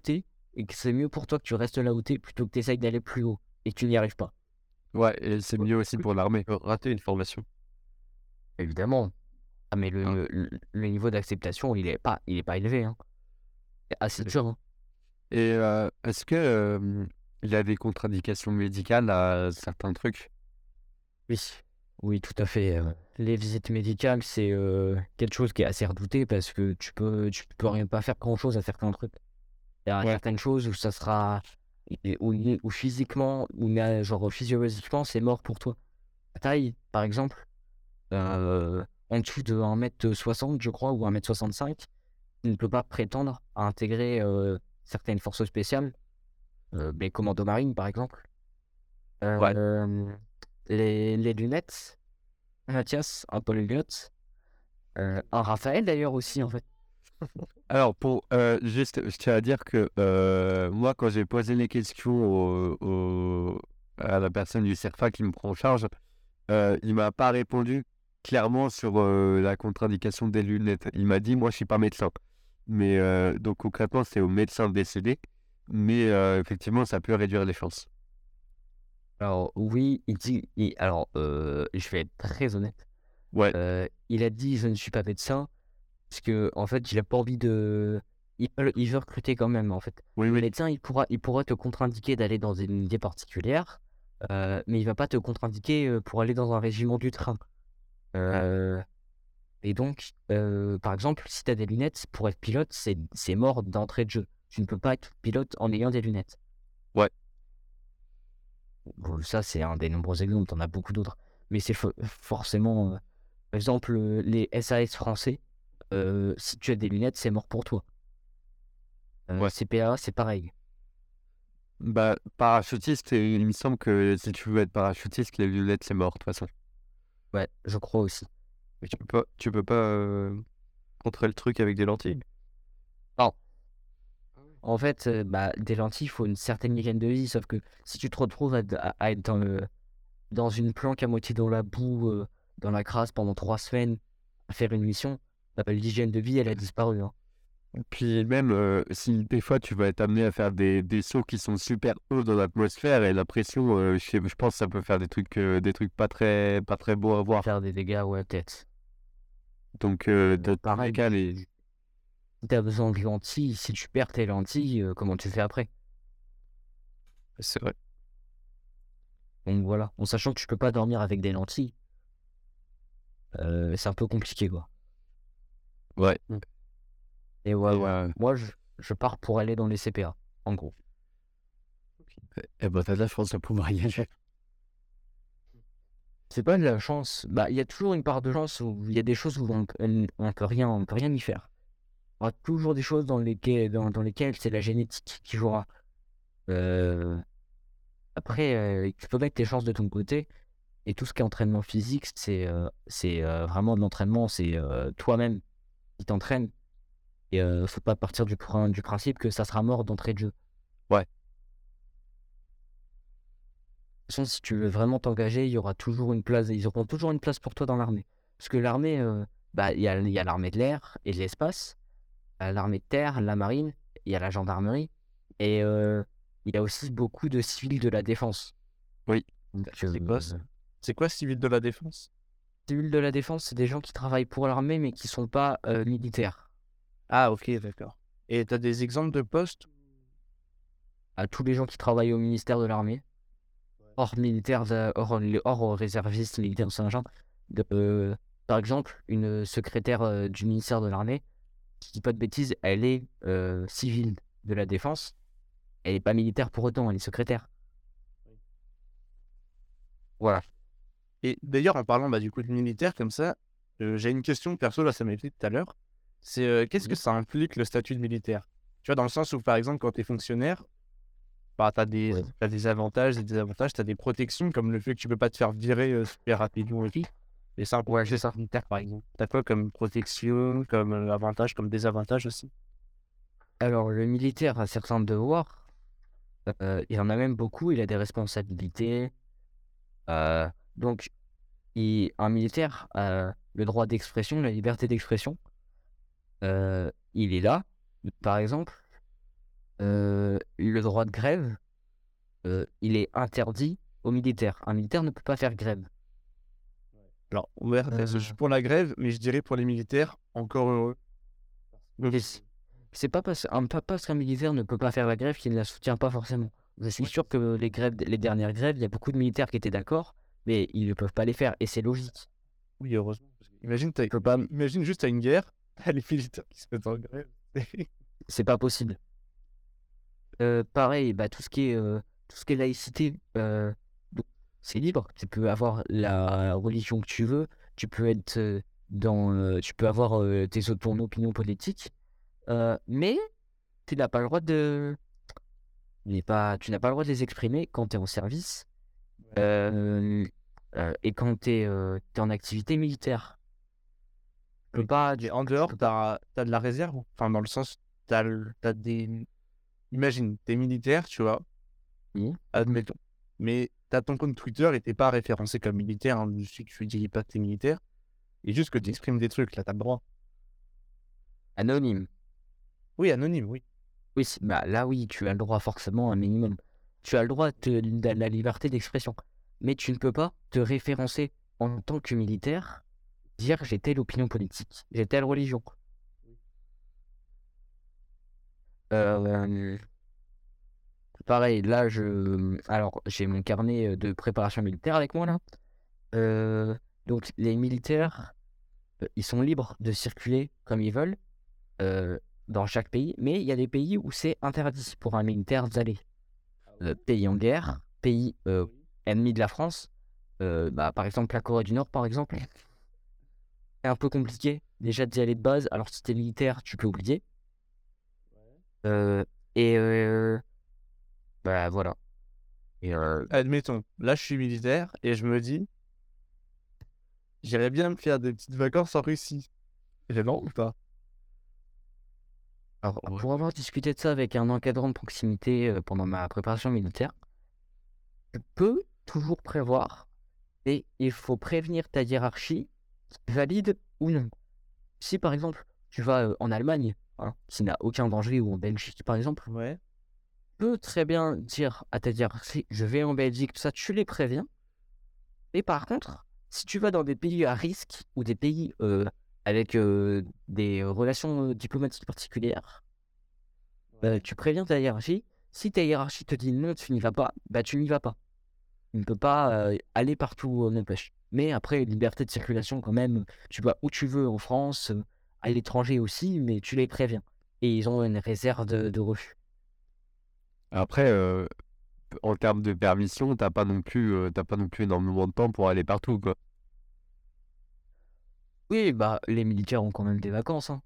C: et que c'est mieux pour toi que tu restes là où t'es plutôt que tu essayes d'aller plus haut et que tu n'y arrives pas.
D: Ouais, et c'est mieux aussi pour l'armée.
A: Rater une formation.
C: Évidemment. Ah, mais le, le, le niveau d'acceptation, il est pas, il est pas élevé. Hein. C'est assez dur. hein.
D: Et euh, est-ce que euh, il y a des contre-indications médicales à certains trucs?
C: Oui, oui, tout à fait. Les visites médicales, c'est euh, quelque chose qui est assez redouté parce que tu peux, tu peux rien pas faire grand-chose à certains trucs. Il y a
D: Ouais.
C: certaines choses où ça sera, où, physiquement, ou genre physiologiquement, c'est mort pour toi. La taille, par exemple, euh, en dessous de 1m60, je crois, ou 1m65, tu ne peux pas prétendre à intégrer euh, certaines forces spéciales, euh, les commandos marines, par exemple.
D: Ouais.
C: Les, les lunettes, Mathias, un Paul Elliott, un Raphaël d'ailleurs aussi, en fait.
D: Alors, pour euh, juste, je tiens à dire que euh, moi, quand j'ai posé les questions au- au- à la personne du CERFA qui me prend en charge, euh, il m'a pas répondu clairement sur euh, la contre-indication des lunettes. Il m'a dit, moi, je suis pas médecin. Mais donc, concrètement, c'est au médecin décédé. Mais effectivement, ça peut réduire les chances.
C: Alors, oui, il dit. il- alors, je vais être très honnête.
D: Ouais,
C: il a dit Je ne suis pas médecin, parce que, en fait, il a pas envie de. Il veut, il veut recruter quand même, en fait.
D: oui,
C: Le
D: oui.
C: médecin, il pourra, il pourra te contre-indiquer d'aller dans une unité particulière, euh, mais il va pas te contre-indiquer pour aller dans un régiment du train. Euh, et donc, euh, par exemple, si tu as des lunettes, pour être pilote, c'est c'est mort d'entrée de jeu. Tu ne peux pas être pilote en ayant des lunettes.
D: Ouais.
C: Bon, ça, c'est un des nombreux exemples, t'en as beaucoup d'autres. Mais c'est fo- forcément, par exemple, les SAS français, euh, si tu as des lunettes, c'est mort pour toi. Euh,
D: Ouais.
C: CPA, c'est pareil.
D: Bah, parachutiste, et il me semble que si tu veux être parachutiste, les lunettes, c'est mort, de toute façon.
C: Ouais, je crois aussi.
A: Mais tu peux pas, tu peux pas euh, contrer le truc avec des lentilles?
C: En fait, euh, bah, des lentilles, il faut une certaine hygiène de vie, sauf que si tu te retrouves à, à- à être dans, le, dans une planque à moitié dans la boue, euh, dans la crasse pendant trois semaines, à faire une mission, l'hygiène de vie, elle a disparu. hein.
D: Puis même, euh, si des fois tu vas être amené à faire des, des sauts qui sont super hauts dans l'atmosphère et la pression, euh, je, pense que ça peut faire des trucs, euh, des trucs pas très, pas très beaux à voir.
C: Faire des dégâts, ouais, peut-être.
D: Donc,
C: pareil.
D: cas, les...
C: Si tu as besoin de lentilles, si tu perds tes lentilles, comment tu fais après?
A: C'est vrai.
C: Donc voilà, en sachant que tu peux pas dormir avec des lentilles, c'est un peu compliqué, quoi.
D: Ouais.
C: Et ouais,
D: Et,
C: ouais.
D: euh,
C: Moi, je, je pars pour aller dans les CPA, en gros.
D: eh ben, t'as de la chance de pouvoir y aller.
C: C'est pas de la chance. Bah, il y a toujours une part de chance où il y a des choses où on, on peut rien, on peut rien y faire. Il y aura toujours des choses dans lesquelles, dans, dans lesquelles c'est la génétique qui jouera. Euh, Après, euh, tu peux mettre tes chances de ton côté. Et tout ce qui est entraînement physique, c'est euh, c'est euh, vraiment de l'entraînement. C'est euh, toi-même qui t'entraînes. Et euh, faut pas partir du, du principe que ça sera mort d'entrée de jeu.
D: Ouais.
C: De toute façon, si tu veux vraiment t'engager, il y aura toujours une place. Ils auront toujours une place pour toi dans l'armée. Parce que l'armée, euh, bah, il y a, il y a l'armée de l'air et de l'espace, euh, l'armée de terre, la marine, il y a la gendarmerie. Et euh, il y a aussi beaucoup de civils de la défense.
D: Oui.
B: C'est quoi, ça C'est quoi civil de la défense?
C: Civils de la défense, c'est des gens qui travaillent pour l'armée mais qui sont pas euh, militaires.
B: Ah, ok, d'accord. Et t'as des exemples de postes?
C: À tous les gens qui travaillent au ministère de l'armée, hors militaires, euh, hors, hors réservistes militaires. De, euh, par exemple, une secrétaire euh, du ministère de l'armée, qui dit pas de bêtises, elle est euh, civile de la défense. Elle n'est pas militaire pour autant, elle est secrétaire. Voilà.
B: Et d'ailleurs, en parlant bah, du coup de militaire comme ça, euh, j'ai une question perso, là, ça m'a été tout à l'heure. C'est euh, qu'est-ce que ça implique le statut de militaire? Tu vois, dans le sens où, par exemple, quand tu es fonctionnaire, bah, tu as, des
C: Ouais.
B: t'as des avantages, des désavantages, tu as des protections, comme le fait que tu peux pas te faire virer euh, super rapidement et tout. Et ça,
C: Ouais, c'est ça.
B: militaire, par exemple. Tu as quoi comme protection, comme avantage, comme désavantage aussi?
C: Alors, le militaire a certains devoirs. Il en a même beaucoup. Il a des responsabilités. Donc, il- un militaire a le droit d'expression, la liberté d'expression. Euh, il est là. Par exemple, euh, le droit de grève, euh, il est interdit aux militaires. Un militaire ne peut pas faire grève.
B: Alors, ouais, je suis pour la grève, mais je dirais pour les militaires, encore heureux.
C: C'est pas parce, pas parce qu'un militaire ne peut pas faire la grève qu'il ne la soutient pas forcément. Je suis sûr que les grèves, les dernières grèves, il y a beaucoup de militaires qui étaient d'accord, mais ils ne peuvent pas les faire et c'est logique.
B: Oui, heureusement. Imagine,
C: peux pas,
B: imagine juste, t'as une guerre, *laughs* t'as les militaires qui se mettent en grève. *laughs*
C: c'est pas possible. Euh, pareil, bah, tout ce qui est, euh, tout ce qui est laïcité, euh, c'est libre. Tu peux avoir la religion que tu veux, tu peux être dans, tu peux avoir tes, ton opinion politique, mais tu n'as pas le droit de, pas, tu n'as pas le droit de les exprimer quand tu es en service et quand tu es, en activité militaire. Tu peux pas,
B: en dehors, t'as as de la réserve. Enfin, dans le sens, t'as le- t'as des. Imagine, t'es militaire, tu vois.
C: Oui.
B: Admettons. Mais t'as ton compte Twitter et t'es pas référencé comme militaire. Hein. Je sais que tu dis pas que t'es militaire. Et juste que tu exprimes des trucs, là, t'as le droit.
C: anonyme.
B: Oui, anonyme, oui.
C: Oui, bah là oui, tu as le droit forcément un minimum. Tu as le droit de, la liberté d'expression. Mais tu ne peux pas te référencer en tant que militaire, dire j'ai telle opinion politique, j'ai telle religion. Euh, pareil, là je. Alors, j'ai mon carnet de préparation militaire avec moi là. Euh, donc, les militaires, euh, ils sont libres de circuler comme ils veulent. euh, dans chaque pays, mais il y a des pays où c'est interdit pour un militaire d'aller. Euh, pays en guerre, pays euh, ennemis de la France, euh, bah, par exemple la Corée du Nord, par exemple. C'est un peu compliqué déjà d'y aller de base, alors si t'es militaire, tu peux oublier. Euh, et euh, bah voilà. Et euh,
B: Admettons, là, je suis militaire et je me dis. J'irais bien me faire des petites vacances en Russie. J'ai non ou pas?
C: Alors,
A: Ouais.
C: pour avoir discuté de ça avec un encadrant de proximité pendant ma préparation militaire, tu peux toujours prévoir et il faut prévenir ta hiérarchie valide ou non. Si par exemple tu vas en Allemagne, hein, qui n'a aucun danger, ou en Belgique par exemple,
B: Ouais.
C: tu peux très bien dire à ta hiérarchie je vais en Belgique, tout ça, tu les préviens. Mais par contre, si tu vas dans des pays à risque ou des pays euh, avec des relations diplomatiques particulières, bah, tu préviens ta hiérarchie. Si ta hiérarchie te dit non, tu n'y vas pas, bah tu n'y vas pas. Tu ne peux pas aller partout où on empêche. Mais après, liberté de circulation quand même, tu vas où tu veux en France, à l'étranger aussi, mais tu les préviens. Et ils ont une réserve de, de refus.
D: Après, euh, en termes de permission, t'as pas non plus, euh, t'as pas non plus énormément de temps pour aller partout, quoi.
C: Oui, bah les militaires ont quand même des vacances. Hein.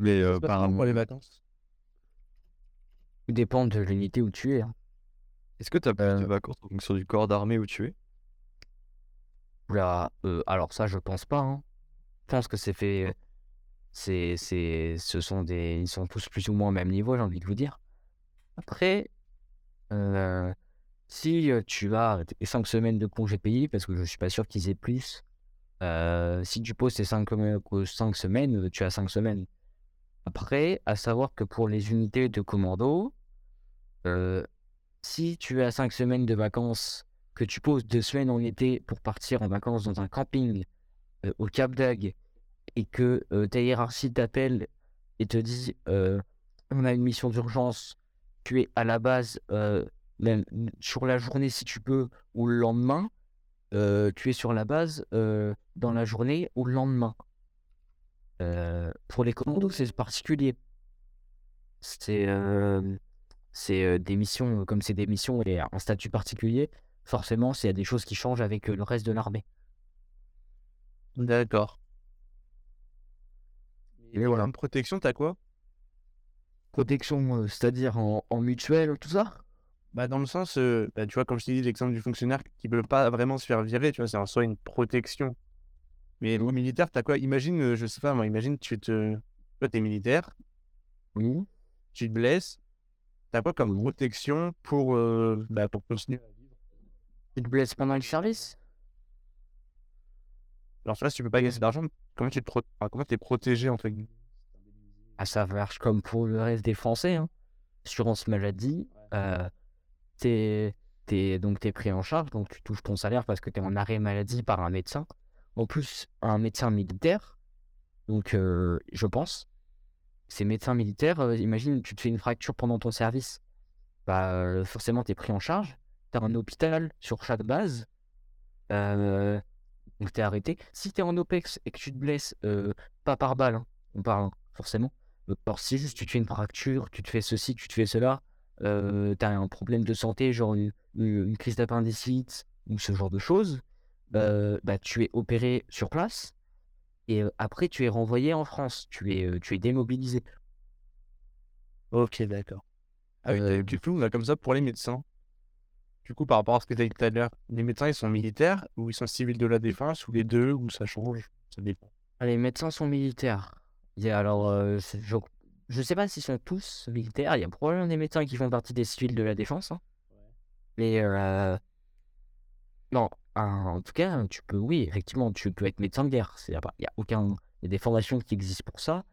D: Mais
B: Ça
D: euh, par,
B: pour les vacances?
C: Tout dépend de l'unité où tu es. hein.
A: Est-ce que tu as plus de
C: Euh.
A: vacances en fonction du corps d'armée où tu es?
C: Oula, euh, alors ça, je pense pas. hein. Je pense que c'est fait. C'est, c'est, ce sont des, ils sont tous plus ou moins au même niveau, j'ai envie de vous dire. Après, euh, si euh, tu as tes 5 semaines de congés payés, parce que je suis pas sûr qu'ils aient plus, euh, si tu poses tes 5, semaines, euh, tu as 5 semaines. Après, à savoir que pour les unités de commando, euh, si tu as 5 semaines de vacances, que tu poses 2 semaines en été pour partir en vacances dans un camping au Cap d'Agde et que ta hiérarchie t'appelle et te dit on a une mission d'urgence, tu es à la base sur la journée si tu peux ou le lendemain, euh, tu es sur la base euh, dans la journée ou le lendemain? Euh, pour les commandos, c'est particulier. C'est c'est des missions, comme c'est des missions et un statut particulier, forcément, il y a des choses qui changent avec le reste de l'armée.
B: D'accord.
C: Et voilà.
B: Une protection, t'as quoi?
C: Protection, c'est-à-dire en, en mutuelle, tout ça?
B: Bah, dans le sens, euh, bah, tu vois, comme je t'ai dit, l'exemple du fonctionnaire qui peut pas vraiment se faire virer, tu vois, c'est en soi une protection. Mais au militaire, t'as quoi? Imagine, euh, je sais pas, moi, imagine, tu te. Toi, t'es militaire,
C: Oui.
B: tu te blesses, t'as quoi comme protection pour, euh, bah, pour continuer à vivre?
C: Tu te blesses pendant le service?
B: Alors, tu vois, si tu peux pas gagner d'argent, comment tu te pro... enfin, comment t'es protégé, entre guillemets?
C: Ah, ça marche comme pour le reste des Français. Hein. Assurance maladie, euh, t'es donc t'es pris en charge, donc tu touches ton salaire parce que tu es en arrêt maladie par un médecin. En plus, un médecin militaire. Donc, euh, je pense, ces médecins militaires, euh, imagine, tu te fais une fracture pendant ton service. Bah, euh, forcément, tu es pris en charge. Tu as un hôpital sur chaque base. Donc, tu es arrêté. Si tu es en OPEX et que tu te blesses, pas par balle, hein, on parle, hein, forcément. Alors, si tu te fais une fracture, tu te fais ceci, tu te fais cela, euh, tu as un problème de santé, genre une, crise d'appendicite ou ce genre de choses, euh, bah, tu es opéré sur place et après tu es renvoyé en France, tu es, tu es démobilisé.
B: Ok, d'accord. Ah oui, du coup, comme ça, pour les médecins. Du coup, par rapport à ce que tu as dit tout à l'heure, les médecins, ils sont militaires ou ils sont civils de la défense ou les deux ou ça change? Ça dépend.
C: Ah, Les médecins sont militaires. Alors, euh, je, je sais pas s'ils sont tous militaires. Il y a probablement des médecins qui font partie des civils de la défense. hein. Mais euh, non, en tout cas, tu peux, oui, effectivement, tu peux être médecin de guerre. Il y a, aucun, il y a des formations qui existent pour ça.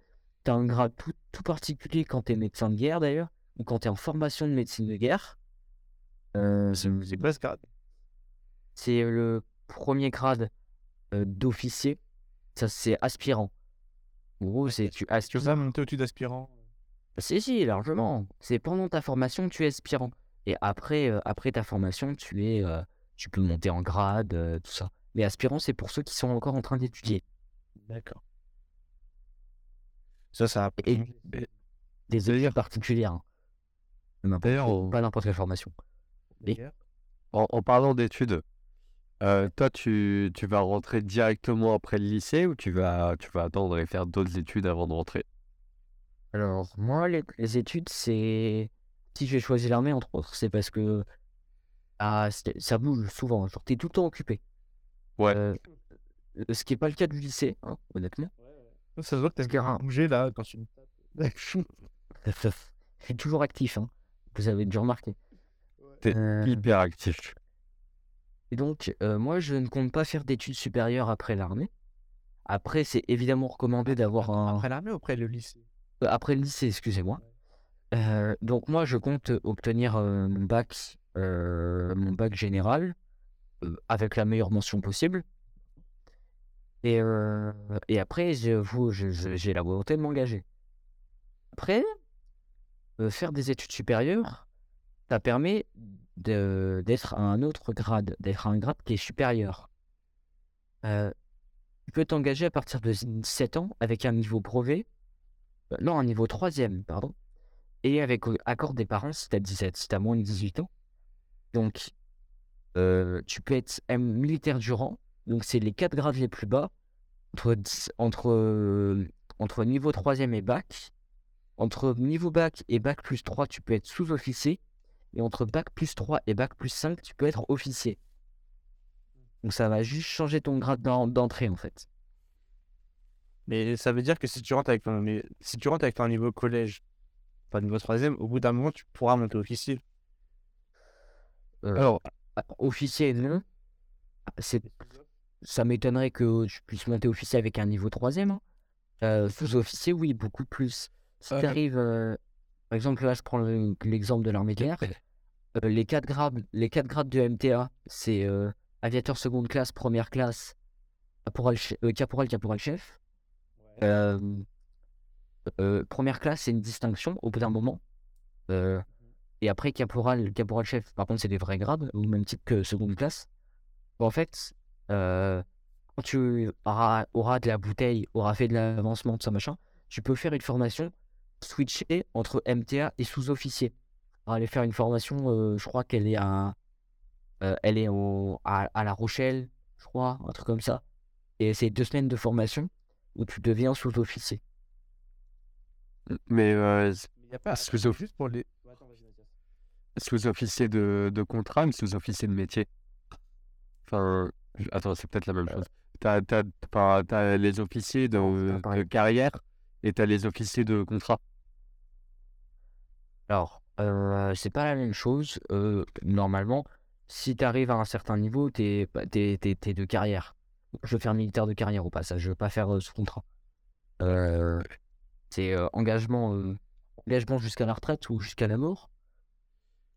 C: Tu as un grade tout, tout particulier quand tu es médecin de guerre d'ailleurs, ou quand tu es en formation de médecine de guerre. Euh,
B: C'est quoi ce grade?
C: C'est le premier grade euh, d'officier. Ça, c'est aspirant. En gros, c'est tu
B: Tu
C: aspires.
B: veux ça monter au-dessus d'aspirant?
C: Si, si, largement. C'est pendant ta formation, tu es aspirant. Et après, euh, après ta formation, tu es, euh, tu peux monter en grade, euh, tout ça. Mais aspirant, c'est pour ceux qui sont encore en train d'étudier.
B: D'accord. Ça, ça a
C: Et des études particulières. hein. Pas n'importe quelle formation. Et-
D: En, en parlant d'études, euh, toi, tu, tu vas rentrer directement après le lycée ou tu vas, tu vas attendre et faire d'autres études avant de rentrer?
C: Alors, moi, les, les études, c'est. Si j'ai choisi l'armée, entre autres, c'est parce que ah, ça bouge souvent. Genre, t'es tout le temps occupé.
D: Ouais.
C: Euh, ce qui n'est pas le cas du lycée, hein, honnêtement.
B: Ça se voit que t'as
C: hein,
B: bougé là quand tu. *laughs*
C: Je suis toujours actif, hein. Vous avez dû remarquer.
D: T'es
C: Euh,
D: hyper actif.
C: Et donc, euh, moi, je ne compte pas faire d'études supérieures après l'armée. Après, c'est évidemment recommandé d'avoir un.
B: Après l'armée ou après le lycée?
C: Euh, Après le lycée, excusez-moi. Euh, donc moi, je compte obtenir mon bac, mon bac général avec la meilleure mention possible. Et, et après, je- je- j'ai la volonté de m'engager. Après, faire des études supérieures, ça permet d'être à un autre grade, d'être à un grade qui est supérieur. Euh, tu peux t'engager à partir de 17 ans avec un niveau brevet euh, non, un niveau troisième, pardon. Et avec euh, accord des parents si t'as 17, si t'as moins de 18 ans. Donc, tu peux être militaire du rang. Donc, c'est les quatre grades les plus bas. Entre, 10 entre, entre niveau troisième et bac. Entre niveau bac et bac plus 3, tu peux être sous-officier. Et entre bac plus 3 et bac plus 5, tu peux être officier. Donc, ça va juste changer ton grade d'en- d'entrée, en fait.
B: Mais ça veut dire que si tu rentres avec ton, mais si tu rentres avec ton niveau collège, pas niveau troisième, au bout d'un moment, tu pourras monter officier.
C: Euh,
D: Alors,
C: Ah, Officier, non. C'est, ça m'étonnerait que je puisse monter officier avec un niveau 3 Sous-officier, oui, beaucoup plus. Si
B: Euh,
C: tu arrives, par exemple, là, je prends le- l'exemple de l'armée de l'air. Euh, les, quatre grades, les quatre grades de MTA, c'est euh, aviateur seconde classe, première classe, caporal, euh, caporal, caporal chef. Première classe, c'est une distinction au bout d'un moment. Euh, et après, caporal, caporal chef, par contre, c'est des vrais grades, au même titre que seconde classe. En fait, quand tu auras, auras de la bouteille, auras fait de l'avancement, de ça machin, tu peux faire une formation switcher entre MTA et sous-officier. Aller faire une formation, euh, je crois qu'elle est à, euh, elle est au- à, à La Rochelle, je crois, un truc comme ça. Et c'est deux semaines de formation où tu deviens sous-officier.
D: mais euh,
B: Il y a pas
D: Sous-
B: juste pour les.
D: Sous-officier de, de contrat ou sous-officier de métier? Enfin, attends, c'est peut-être la même chose. T'as, t'as les officiers de, de carrière et t'as les officiers de contrat.
C: Alors, euh, c'est pas la même chose. euh, normalement, si tu arrives à un certain niveau, t'es t'es- t'es- t'es de carrière. Je veux faire militaire de carrière au passage, je veux pas faire euh, sous contrat. Euh, c'est euh, engagement, euh, engagement jusqu'à la retraite ou jusqu'à la mort.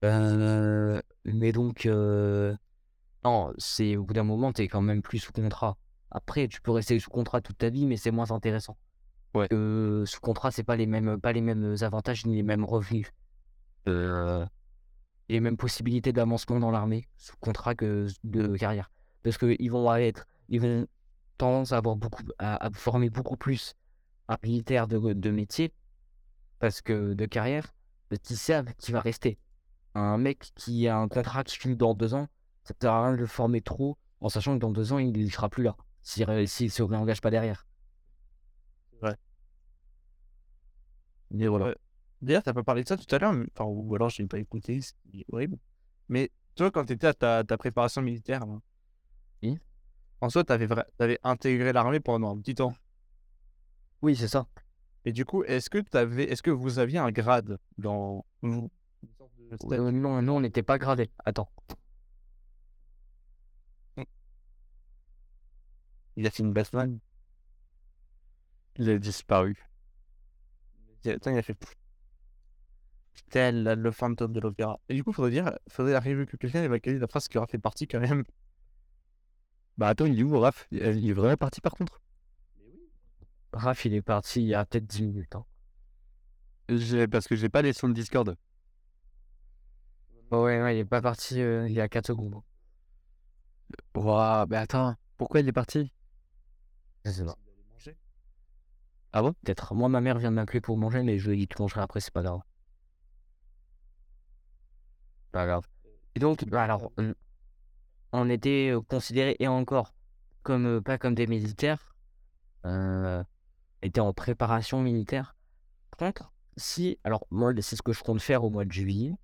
C: Euh, Mais donc, euh, non, c'est au bout d'un moment, tu es quand même plus sous contrat. Après, tu peux rester sous contrat toute ta vie, mais c'est moins intéressant.
A: Ouais.
C: Que sous contrat, c'est pas les mêmes, pas les mêmes avantages ni les mêmes revenus. Euh, et les mêmes possibilités d'avancement dans l'armée sous contrat que de carrière. Parce qu'ils vont être, ils vont tendance à avoir beaucoup, à, à former beaucoup plus un militaire de, de métier parce que de carrière, parce qu'ils savent qu'il va rester. Un mec qui a un contrat qui finit dans deux ans, ça ne sert à rien de le former trop en sachant que dans deux ans, il ne sera plus là s'il s'il se réengage pas derrière.
B: Ouais.
C: Mais voilà.
B: Ouais. D'ailleurs, t'as pas parlé de ça tout à l'heure, mais- enfin, ou alors je n'ai pas écouté, c'est horrible. Mais toi, quand tu étais à ta, ta préparation militaire, là,
C: Oui.
B: en soi, tu avais, intégré l'armée pendant un petit temps.
C: Oui, c'est ça.
B: Et du coup, est-ce que, t'avais, est-ce que vous aviez un grade dans. vous-
C: Euh, non, nous, on n'était pas gradés. Attends.
B: Il a fait une Batman.
D: Il a disparu.
B: Attends, il a fait. Tel le fantôme de l'opéra. Et du coup, faudrait dire, faudrait arriver que quelqu'un évacue la phrase qui aura fait partie quand même.
D: Bah attends, il est où, Raph? Il il est vraiment parti par contre?
C: Raph, il est parti il y a peut-être 10 minutes. hein.
D: J'ai- Parce que j'ai pas les sons de Discord.
C: Ouais, ouais, il est pas parti euh, il y a 4 secondes.
D: Ouah, mais attends, pourquoi il est parti?
C: Je sais pas.
D: Ah bon?
C: Peut-être. Moi, ma mère vient de m'appeler pour manger, mais je lui ai dit que je mangerai après, c'est pas grave. Pas grave. Et donc, bah, alors, on- était considérés, et encore, comme pas comme des militaires, euh, était en préparation militaire. Par contre, si, alors, moi, c'est ce que je compte faire au mois de juillet,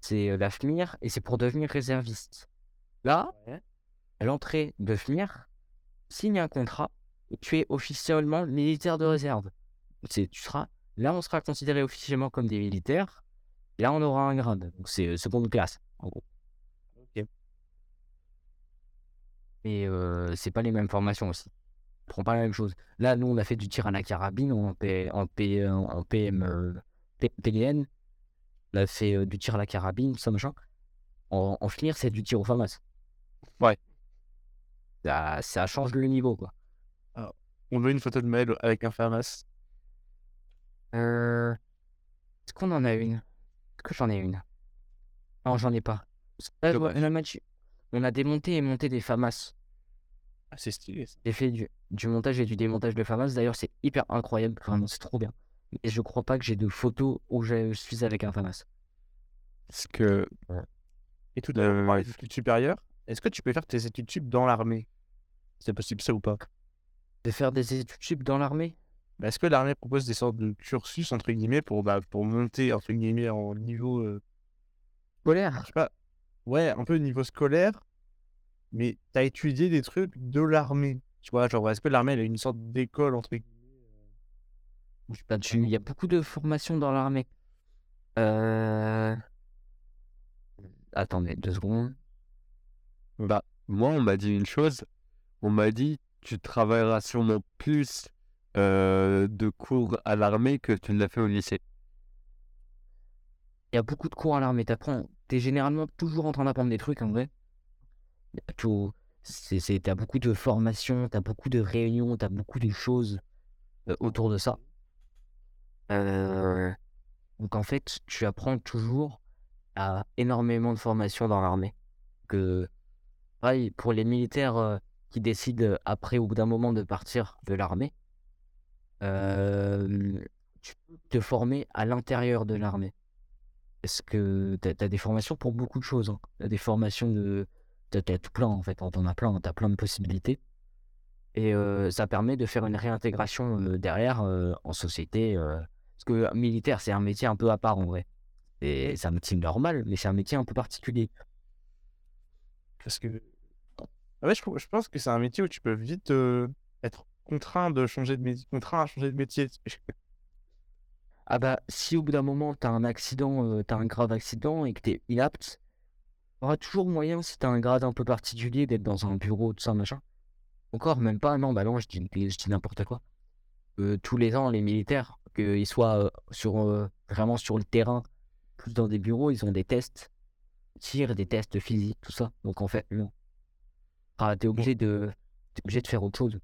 C: c'est la FMIR, et c'est pour devenir réserviste. Là, à l'entrée de FMIR, signe un contrat et tu es officiellement militaire de réserve. C'est, tu seras, là, on sera considéré officiellement comme des militaires. Et là, on aura un grade. Donc, c'est euh, seconde classe, en gros.
B: Ok.
C: Et euh, c'est pas les mêmes formations aussi. On prend pas la même chose. Là, nous, on a fait du tir à la carabine en, P, en, P, en PM, euh, P- PDN. On a fait euh, du tir à la carabine, ça machin. En, en FNIR, c'est du tir au FAMAS.
B: Ouais.
C: Ça, ça change le niveau, quoi.
B: On veut une photo de Maël avec un FAMAS.
C: Euh... Est-ce qu'on en a une? Que j'en ai une Non, j'en ai pas. Là, je vois- là, Mathieu, on a démonté et monté des FAMAS.
B: Ah, c'est stylé.
C: J'ai fait du, du montage et du démontage de FAMAS. D'ailleurs, c'est hyper incroyable. Vraiment, c'est trop bien. Et je crois pas que j'ai de photos où je suis avec un FAMAS.
D: Parce que.
B: Et tout on parlait d'études supérieures. Est-ce que tu peux faire tes études sup dans l'armée? C'est possible ça ou pas?
C: De faire des études sup dans l'armée?
B: Bah, Est-ce que l'armée propose des sortes de cursus, entre guillemets, pour, bah, pour monter, entre guillemets, en niveau. euh,
C: Scolaire?
B: je sais pas. Ouais, un peu niveau scolaire. Mais t'as étudié des trucs de l'armée. Tu vois, genre, est-ce que l'armée, elle a une sorte d'école, entre guillemets
C: Je sais pas dessus. Il y a beaucoup de formations dans l'armée. Euh... Attendez deux secondes.
D: Bah, moi, on m'a dit une chose. On m'a dit, tu travailleras sûrement plus euh, de cours à l'armée que tu ne l'as fait au lycée?
C: Il y a beaucoup de cours à l'armée. T'apprends. T'es généralement toujours en train d'apprendre des trucs en vrai. T'as beaucoup de formations, t'as beaucoup de réunions, t'as beaucoup de choses euh, autour de ça. Euh, Donc en fait, tu apprends toujours à énormément de formations dans l'armée. Que pareil, pour les militaires qui décident après au bout d'un moment de partir de l'armée, tu peux te former à l'intérieur de l'armée. Parce que tu as, des formations pour beaucoup de choses. Tu as des formations de. Tu as, tout plein en fait, t'en as plein, tu as plein de possibilités. Et ça permet de faire une réintégration derrière en société. parce que militaire, c'est un métier un peu à part en vrai. C'est un métier normal, mais c'est un métier un peu particulier.
B: Parce que. Ouais, je, pense que c'est un métier où tu peux vite être contraint de changer de métier, contraint à changer de métier.
C: Ah bah, si au bout d'un moment, tu as un accident, euh, tu as un grave accident et que tu es inapte, tu auras toujours moyen, si tu as un grade un peu particulier, d'être dans un bureau, tout ça, machin. Encore, même pas, non, bah non, je dis, je dis n'importe quoi. Euh, tous les ans, les militaires, qu'ils soient euh, sur, euh, vraiment sur le terrain, plus dans des bureaux, ils ont des tests tirs, des tests physiques, tout ça. Donc en fait, non. Ah, t'es obligé de, t'es obligé de faire autre chose.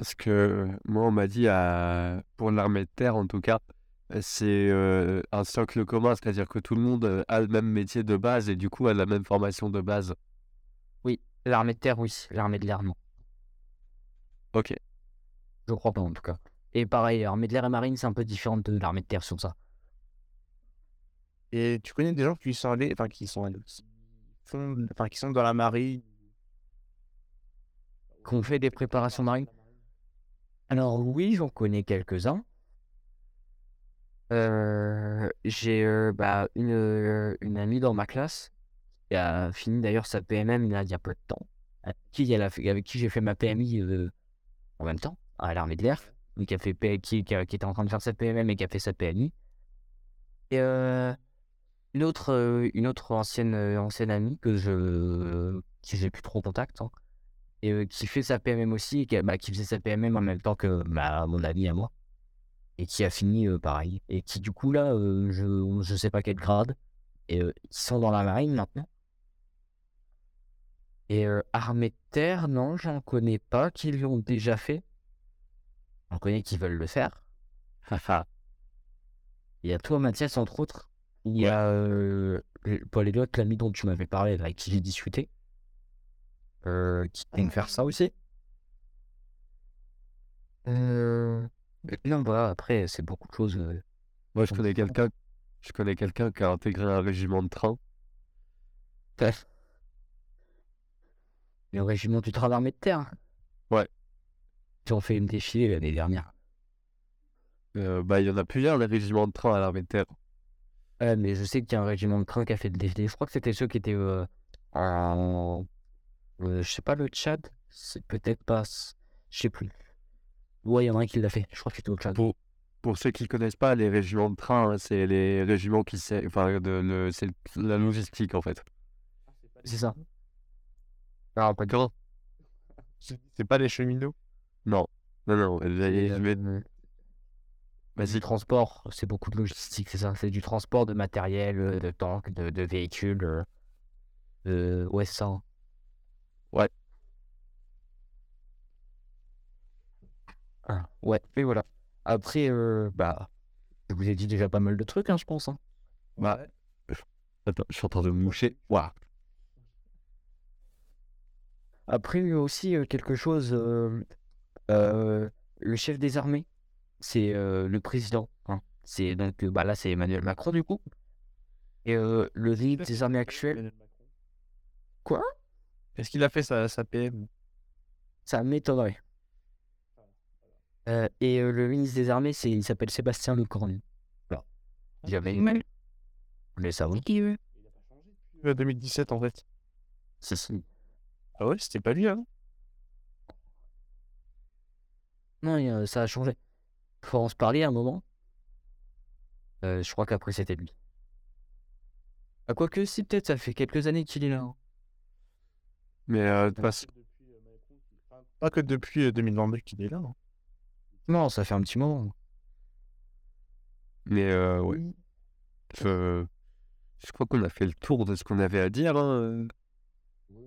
D: Parce que moi, on m'a dit, à... pour l'armée de terre en tout cas, c'est euh, un socle commun, c'est-à-dire que tout le monde euh, a le même métier de base et du coup a la même formation de base.
C: L'armée de terre, oui. L'armée de l'air, non.
D: Ok.
C: Je crois pas en tout cas. Et pareil, l'armée de l'air et marine, c'est un peu différent de l'armée de terre sur ça.
B: Et tu connais des gens qui sont allés, enfin qui sont allés, qui font, enfin qui sont dans la marine?
C: Qu'on fait des préparations marines? Alors oui, j'en connais quelques-uns. Euh, j'ai euh, bah, une, euh, une amie dans ma classe qui a fini d'ailleurs sa PMM il y a, peu de temps. Avec qui, j'ai fait ma PMI en même temps, à l'armée de l'air. Qui, a fait, qui, qui, était en train de faire sa PMM et qui a fait sa PMI. Et une, autre, une autre ancienne, ancienne amie que je qui j'ai plus trop contact. hein, et euh, qui fait sa PMM aussi, qui, bah, qui faisait sa PMM en même temps que bah, mon ami à moi, et qui a fini euh, pareil, et qui du coup là, euh, je je sais pas quel grade, et ils sont dans la marine maintenant. Et armée de terre, non, j'en connais pas qui l'ont déjà fait. J'en connais qui veulent le faire. *laughs* Il y a toi, Mathias, entre autres. Il y a Paul Elliott, l'ami dont tu m'avais parlé, avec qui j'ai discuté, euh, qui aime faire ça aussi. Euh... Non, voilà, après, c'est beaucoup de choses. euh,
D: Moi, je connais quelqu'un, je connais quelqu'un qui a intégré un régiment de train.
C: Bref. *laughs* Le régiment du train d'armée de terre.
D: Ouais.
C: Ils ont fait une défilée l'année dernière.
D: Euh, bah, il y en a plusieurs, les régiments de train à l'armée de terre.
C: Ouais, mais je sais qu'il y a un régiment de train qui a fait le défilé. Je crois que c'était ceux qui étaient euh, en. Euh, je sais pas, le Tchad. C'est peut-être pas. Je sais plus. Ouais, il y en a un qui l'a fait. Je crois que c'était au Tchad.
D: Pour, pour ceux qui ne connaissent pas, les régiments de train, hein, c'est les régiments qui enfin, de, le, c'est la logistique en fait.
C: C'est ça. Ah, pas
D: D'accord *laughs*
B: C'est pas les cheminots?
D: Non, non, non. les- vais-
C: euh,
D: Vas-y.
C: Du transport, c'est beaucoup de logistique, c'est ça. C'est du transport de matériel, euh, de tanks, de, de véhicules. euh, euh, ouais, c'est ça. hein.
D: Ouais.
C: Ah, ouais, et voilà. Après, euh, bah, je vous ai dit déjà pas mal de trucs, hein, je pense. hein.
D: Bah, Attends, je suis en train de me moucher. Waouh.
C: Après, il y a aussi euh, quelque chose. euh, le chef des armées, c'est le président. hein. C'est donc bah là, c'est Emmanuel Macron du coup. Et le lead des armées actuelles, Quoi?
B: Est-ce qu'il a fait sa, sa PM
C: ça m'étonnerait. Euh, et euh, le ministre des armées, c'est il s'appelle Sébastien Lecornu. Voilà. Jamais. Vous voulez savoir
B: Euh, 2017 en fait.
C: Si, si.
B: Ah ouais, c'était pas lui, hein?
C: Non, il ça a changé. Faut en se parler à un moment. Euh, je crois qu'après c'était lui. Ah, quoique, si, peut-être, ça fait quelques années qu'il est là. hein.
D: Mais euh, de toute façon,
B: Pas que depuis euh, 2022 qu'il est là. hein.
C: Non, ça fait un petit moment.
D: mais euh, ouais. Je, je crois qu'on a fait le tour de ce qu'on avait à dire. hein.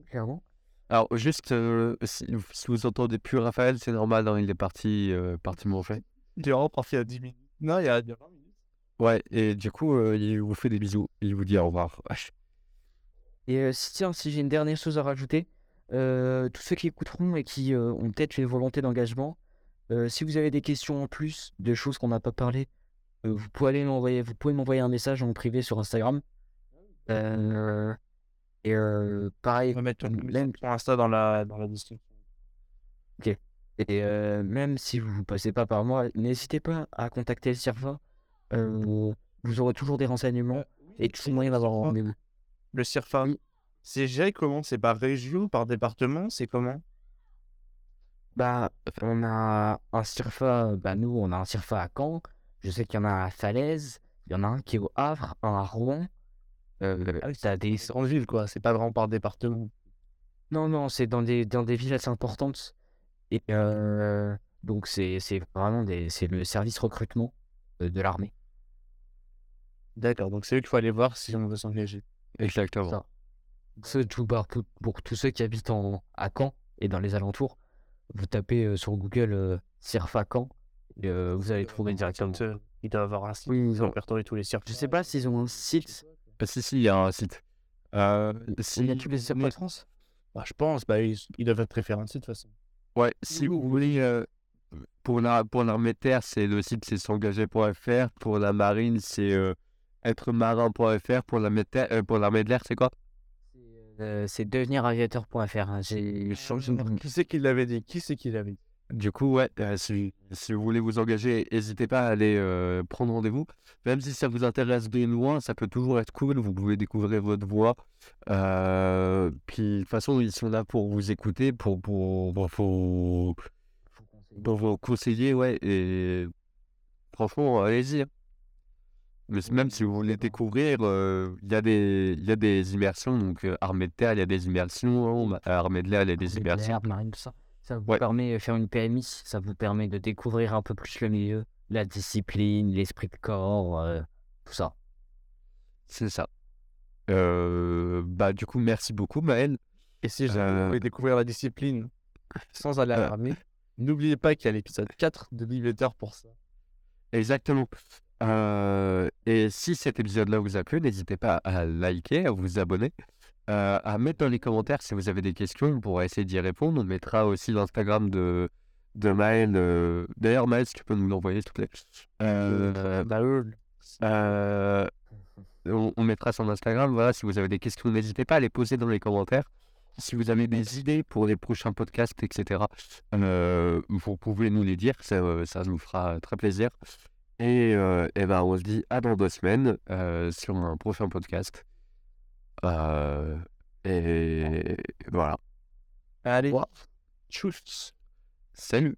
C: Clairement.
D: Alors, juste, euh, si, si vous entendez plus Raphaël, c'est normal, hein, il est parti, euh, parti manger.
B: Il est vraiment parti à 10 minutes. Non, il y a, il y a 20 minutes.
D: Ouais, et du coup, euh, il vous fait des bisous. Il vous dit au revoir. *laughs*
C: Et euh, si, tiens, si j'ai une dernière chose à rajouter, euh, tous ceux qui écouteront et qui euh, ont peut-être une volonté d'engagement, euh, si vous avez des questions en plus, de choses qu'on n'a pas parlé, euh, vous pouvez aller m'envoyer, vous pouvez m'envoyer un message en privé sur Instagram. Euh, et pareil,
B: On va mettre ton,
C: même,
B: ton Insta dans la, dans la description.
C: et euh, même si vous ne passez pas par moi, n'hésitez pas à contacter le CIRFA. Euh, vous aurez toujours des renseignements et toujours moyen d'avoir un rendez-vous.
B: Le CIRFA,
C: Oui.
B: c'est géré comment? C'est par région, par département? C'est comment?
C: Bah, on a un CIRFA, bah nous, on a un CIRFA à Caen. Je sais qu'il y en a à Falaise, il y en a un qui est au Havre, un à Rouen. Euh,
B: Ah oui,
C: t'as des...
B: C'est en ville, quoi. C'est pas vraiment par département.
C: Non, non, c'est dans des, dans des villes assez importantes. Et euh, donc, c'est c'est vraiment des, c'est le service recrutement euh, de l'armée.
B: D'accord, donc c'est eux qu'il faut aller voir si on veut s'engager.
D: Exactement.
C: Ça. Pour, pour- pour tous ceux qui habitent en, à Caen et dans les alentours, vous tapez euh, sur Google euh, Cirfa Caen, et, euh, vous allez trouver directement.
B: Euh, Ils doivent avoir un site.
C: Oui, ils
B: ont répertorié tous les circuits.
C: Je sais pas s'ils ont un site.
D: Ah, si, si, il y a un site. Euh, si,
C: Il y a tous les
D: mais-
C: de France?
B: Bah, je pense, bah, ils, ils doivent être référencés de toute façon.
D: Ouais, si vous voulez, euh, pour la pour l'armée de terre, c'est le site c'est s'engager.fr. Pour la marine, c'est euh, êtremarin.fr. Pour l'armée de terre, euh, pour l'armée de l'air, c'est quoi?
C: Euh, c'est deveniraviateur.fr. hein. J'ai changé.
B: Qui c'est qui l'avait dit Qui c'est qui l'avait dit?
D: Du coup, ouais, euh, si, si vous voulez vous engager, n'hésitez pas à aller euh, prendre rendez-vous. Même si ça vous intéresse de loin, ça peut toujours être cool. Vous pouvez découvrir votre voix. Euh, puis, de toute façon, ils sont là pour vous écouter, pour, pour, pour, pour- pour vous conseiller, ouais. Et franchement, allez-y. Mais même si vous voulez découvrir, euh, il y a des, il y a des immersions. Donc, euh, armée de terre, il y a des immersions. Armée de l'air, il y a des
C: Armée de
D: immersions.
C: l'air, marine, tout ça. Ça vous
D: Ouais.
C: permet de faire une PMI, ça vous permet de découvrir un peu plus le milieu, la discipline, l'esprit de corps, euh, tout ça.
D: C'est ça. Euh, bah, du coup, merci beaucoup, Maël.
B: Et si
D: Euh,
B: voulez découvrir la discipline sans aller à
D: euh,
B: l'armée, n'oubliez pas qu'il y a l'épisode 4 de Bibliothèque pour ça.
D: Exactement. Euh, et si cet épisode-là vous a plu, n'hésitez pas à liker, à vous abonner, euh, à mettre dans les commentaires si vous avez des questions, on pourra essayer d'y répondre. On mettra aussi l'Instagram de, de Maël. euh, D'ailleurs, Maël, si tu peux nous l'envoyer, s'il te plaît. On, on mettra son Instagram. Voilà, si vous avez des questions, n'hésitez pas à les poser dans les commentaires. Si vous avez des idées pour les prochains podcasts, etc., vous pouvez nous les dire. Ça, ça nous fera très plaisir. Et, euh, eh ben, on se dit à dans deux semaines euh, sur un prochain podcast. Euh, et voilà.
B: allez, tchuss
D: Salut